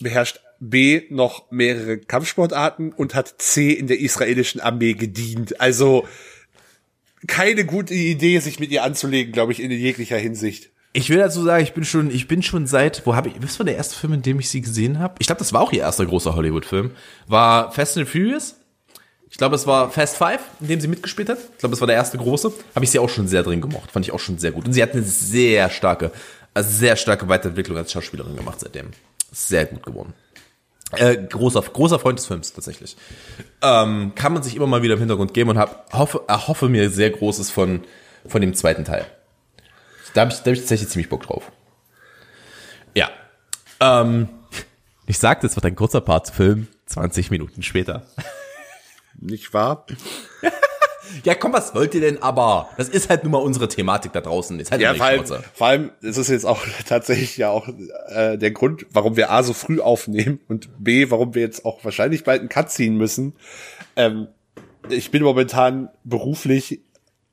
beherrscht B noch mehrere Kampfsportarten und hat C in der israelischen Armee gedient. Also keine gute Idee, sich mit ihr anzulegen, glaube ich, in jeglicher Hinsicht. Ich will dazu sagen, ich bin schon, ich bin schon seit, wo habe ich, was war der erste Film, in dem ich sie gesehen habe? Ich glaube, das war auch ihr erster großer Hollywood-Film. War Fast and Furious. Ich glaube, es war Fast Five, in dem sie mitgespielt hat. Ich glaube, das war der erste große. Habe ich sie auch schon sehr drin gemocht. Fand ich auch schon sehr gut. Und sie hat eine sehr starke, also sehr starke Weiterentwicklung als Schauspielerin gemacht seitdem. Sehr gut geworden. Äh, großer, großer Freund des Films, tatsächlich. Ähm, kann man sich immer mal wieder im Hintergrund geben und hab, hoffe, erhoffe mir sehr Großes von, von dem zweiten Teil. Da habe ich, da hab ich tatsächlich ziemlich Bock drauf. Ja. Ähm, ich sagte, es wird ein kurzer Part zu Film, 20 Minuten später. Nicht wahr? Ja, komm, was wollt ihr denn aber? Das ist halt nun mal unsere Thematik da draußen. Ist halt Ja, vor allem, vor allem, es ist jetzt auch tatsächlich ja auch äh, der Grund, warum wir A so früh aufnehmen und B, warum wir jetzt auch wahrscheinlich bald einen Cut ziehen müssen. Ähm, ich bin momentan beruflich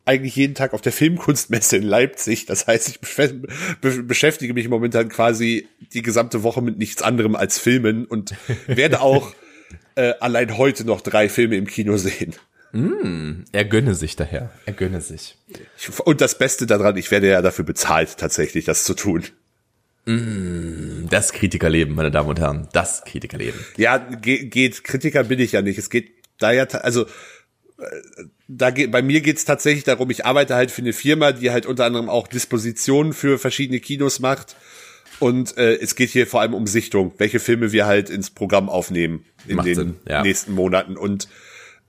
eigentlich jeden Tag auf der Filmkunstmesse in Leipzig. Das heißt, ich besch- be beschäftige mich momentan quasi die gesamte Woche mit nichts anderem als Filmen und werde auch äh, allein heute noch drei Filme im Kino sehen. Er gönne sich daher. Er gönne sich. Ich, und das Beste daran, ich werde ja dafür bezahlt, tatsächlich das zu tun. Das Kritikerleben, meine Damen und Herren. Das Kritikerleben. Ja, ge geht, Kritiker bin ich ja nicht. Es geht da ja, also äh, da geht, bei mir geht's tatsächlich darum, ich arbeite halt für eine Firma, die halt unter anderem auch Dispositionen für verschiedene Kinos macht. Und äh, es geht hier vor allem um Sichtung, welche Filme wir halt ins Programm aufnehmen in Macht den Sinn, ja. nächsten Monaten. Und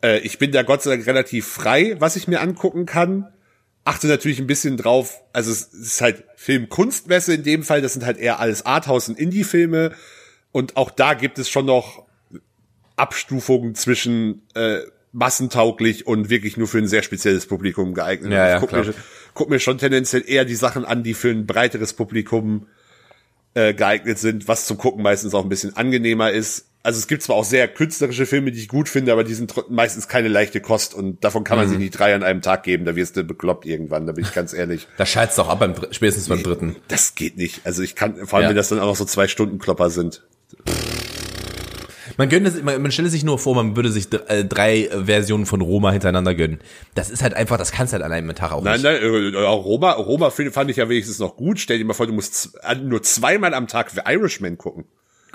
äh, ich bin da Gott sei Dank relativ frei, was ich mir angucken kann. Achte natürlich ein bisschen drauf, also es ist halt Filmkunstmesse in dem Fall, das sind halt eher alles Arthouse- und Indie-Filme. Und auch da gibt es schon noch Abstufungen zwischen äh, massentauglich und wirklich nur für ein sehr spezielles Publikum geeignet. Ja, ja, ich guck, mir, guck mir schon tendenziell eher die Sachen an, die für ein breiteres Publikum äh, geeignet sind, was zum Gucken meistens auch ein bisschen angenehmer ist. Also es gibt zwar auch sehr künstlerische Filme, die ich gut finde, aber die sind meistens keine leichte Kost und davon kann man Mhm. sich nicht drei an einem Tag geben, da wirst du bekloppt irgendwann, da bin ich ganz ehrlich. Da scheit's doch ab beim spätestens beim dritten. Das geht nicht. Also ich kann, vor allem Ja. wenn das dann auch noch so zwei Stunden Klopper sind. Man gönne, sich- man, man stelle sich nur vor, man würde sich äh, drei äh, Versionen von Roma hintereinander gönnen. Das ist halt einfach, das kannst du halt an einem Tag auch Nein, nicht. nein, äh, auch Roma, Roma fand ich ja wenigstens noch gut. Stell dir mal vor, du musst äh, nur zweimal am Tag Irishman gucken.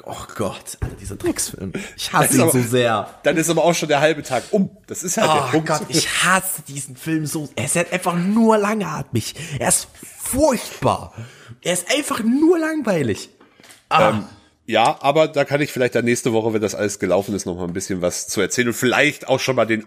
Oh Gott, Alter, dieser Drecksfilm. Ich hasse ihn aber- so sehr. Dann ist aber auch schon der halbe Tag um. Das ist halt der Oh Punkt. Gott, ich hasse diesen Film so. Er ist halt einfach nur langatmig. Er ist furchtbar. Er ist einfach nur langweilig. Ja, aber da kann ich vielleicht dann nächste Woche, wenn das alles gelaufen ist, noch mal ein bisschen was zu erzählen und vielleicht auch schon mal den,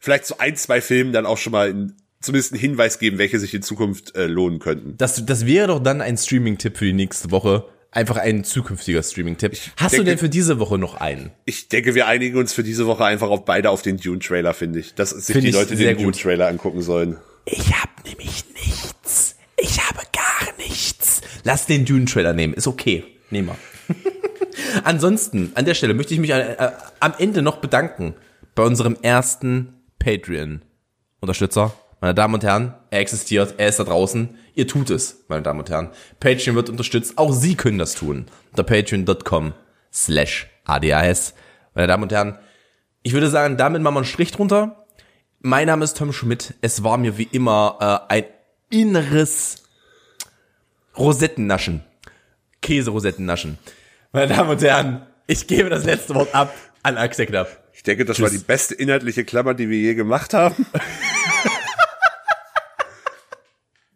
vielleicht so ein, zwei Filmen dann auch schon mal in, zumindest einen Hinweis geben, welche sich in Zukunft äh, lohnen könnten. Das, das wäre doch dann ein Streaming-Tipp für die nächste Woche. Einfach ein zukünftiger Streaming-Tipp. Hast du denke- denn für diese Woche noch einen? Ich denke, wir einigen uns für diese Woche einfach auf beide auf den Dune-Trailer, finde ich. Dass sich Finde die Leute den. Dune-Trailer angucken sollen. Ich hab nämlich nichts. Ich habe gar nichts. Lass den Dune-Trailer nehmen. Ist okay. Nehmen wir. Ansonsten, an der Stelle möchte ich mich äh, äh, am Ende noch bedanken bei unserem ersten Patreon-Unterstützer, Meine Damen und Herren, er existiert, er ist da draußen. Ihr tut es, meine Damen und Herren. Patreon wird unterstützt, auch Sie können das tun. Unter patreon.com slash ADAS. Meine Damen und Herren, ich würde sagen, damit machen wir einen Strich drunter. Mein Name ist Tom Schmidt. Es war mir wie immer äh, ein inneres Rosettennaschen. Käse-Rosettennaschen. Meine Damen und Herren, ich gebe das letzte Wort ab an Axel Knapp. Ich denke, das Tschüss. war die beste inhaltliche Klammer, die wir je gemacht haben.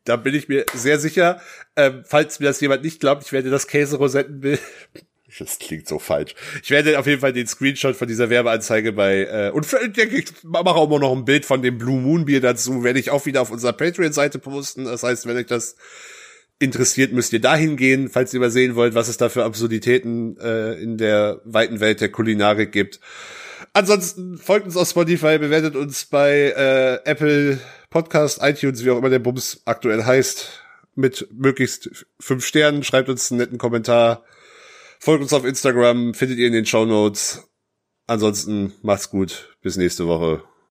da bin ich mir sehr sicher. Ähm, falls mir das jemand nicht glaubt, ich werde das Käse-Rosettenbild das klingt so falsch. Ich werde auf jeden Fall den Screenshot von dieser Werbeanzeige bei äh, und denke ich mache auch immer noch ein Bild von dem Blue Moon Bier dazu, werde ich auch wieder auf unserer Patreon Seite posten. Das heißt, wenn euch das interessiert, müsst ihr dahin gehen, falls ihr mal sehen wollt, was es da für Absurditäten äh, in der weiten Welt der Kulinarik gibt. Ansonsten folgt uns auf Spotify, bewertet uns bei äh, Apple Podcast, iTunes, wie auch immer der Bums aktuell heißt, mit möglichst fünf Sternen. Schreibt uns einen netten Kommentar Folgt uns auf Instagram, findet ihr in den Show Notes. Ansonsten macht's gut. Bis nächste Woche.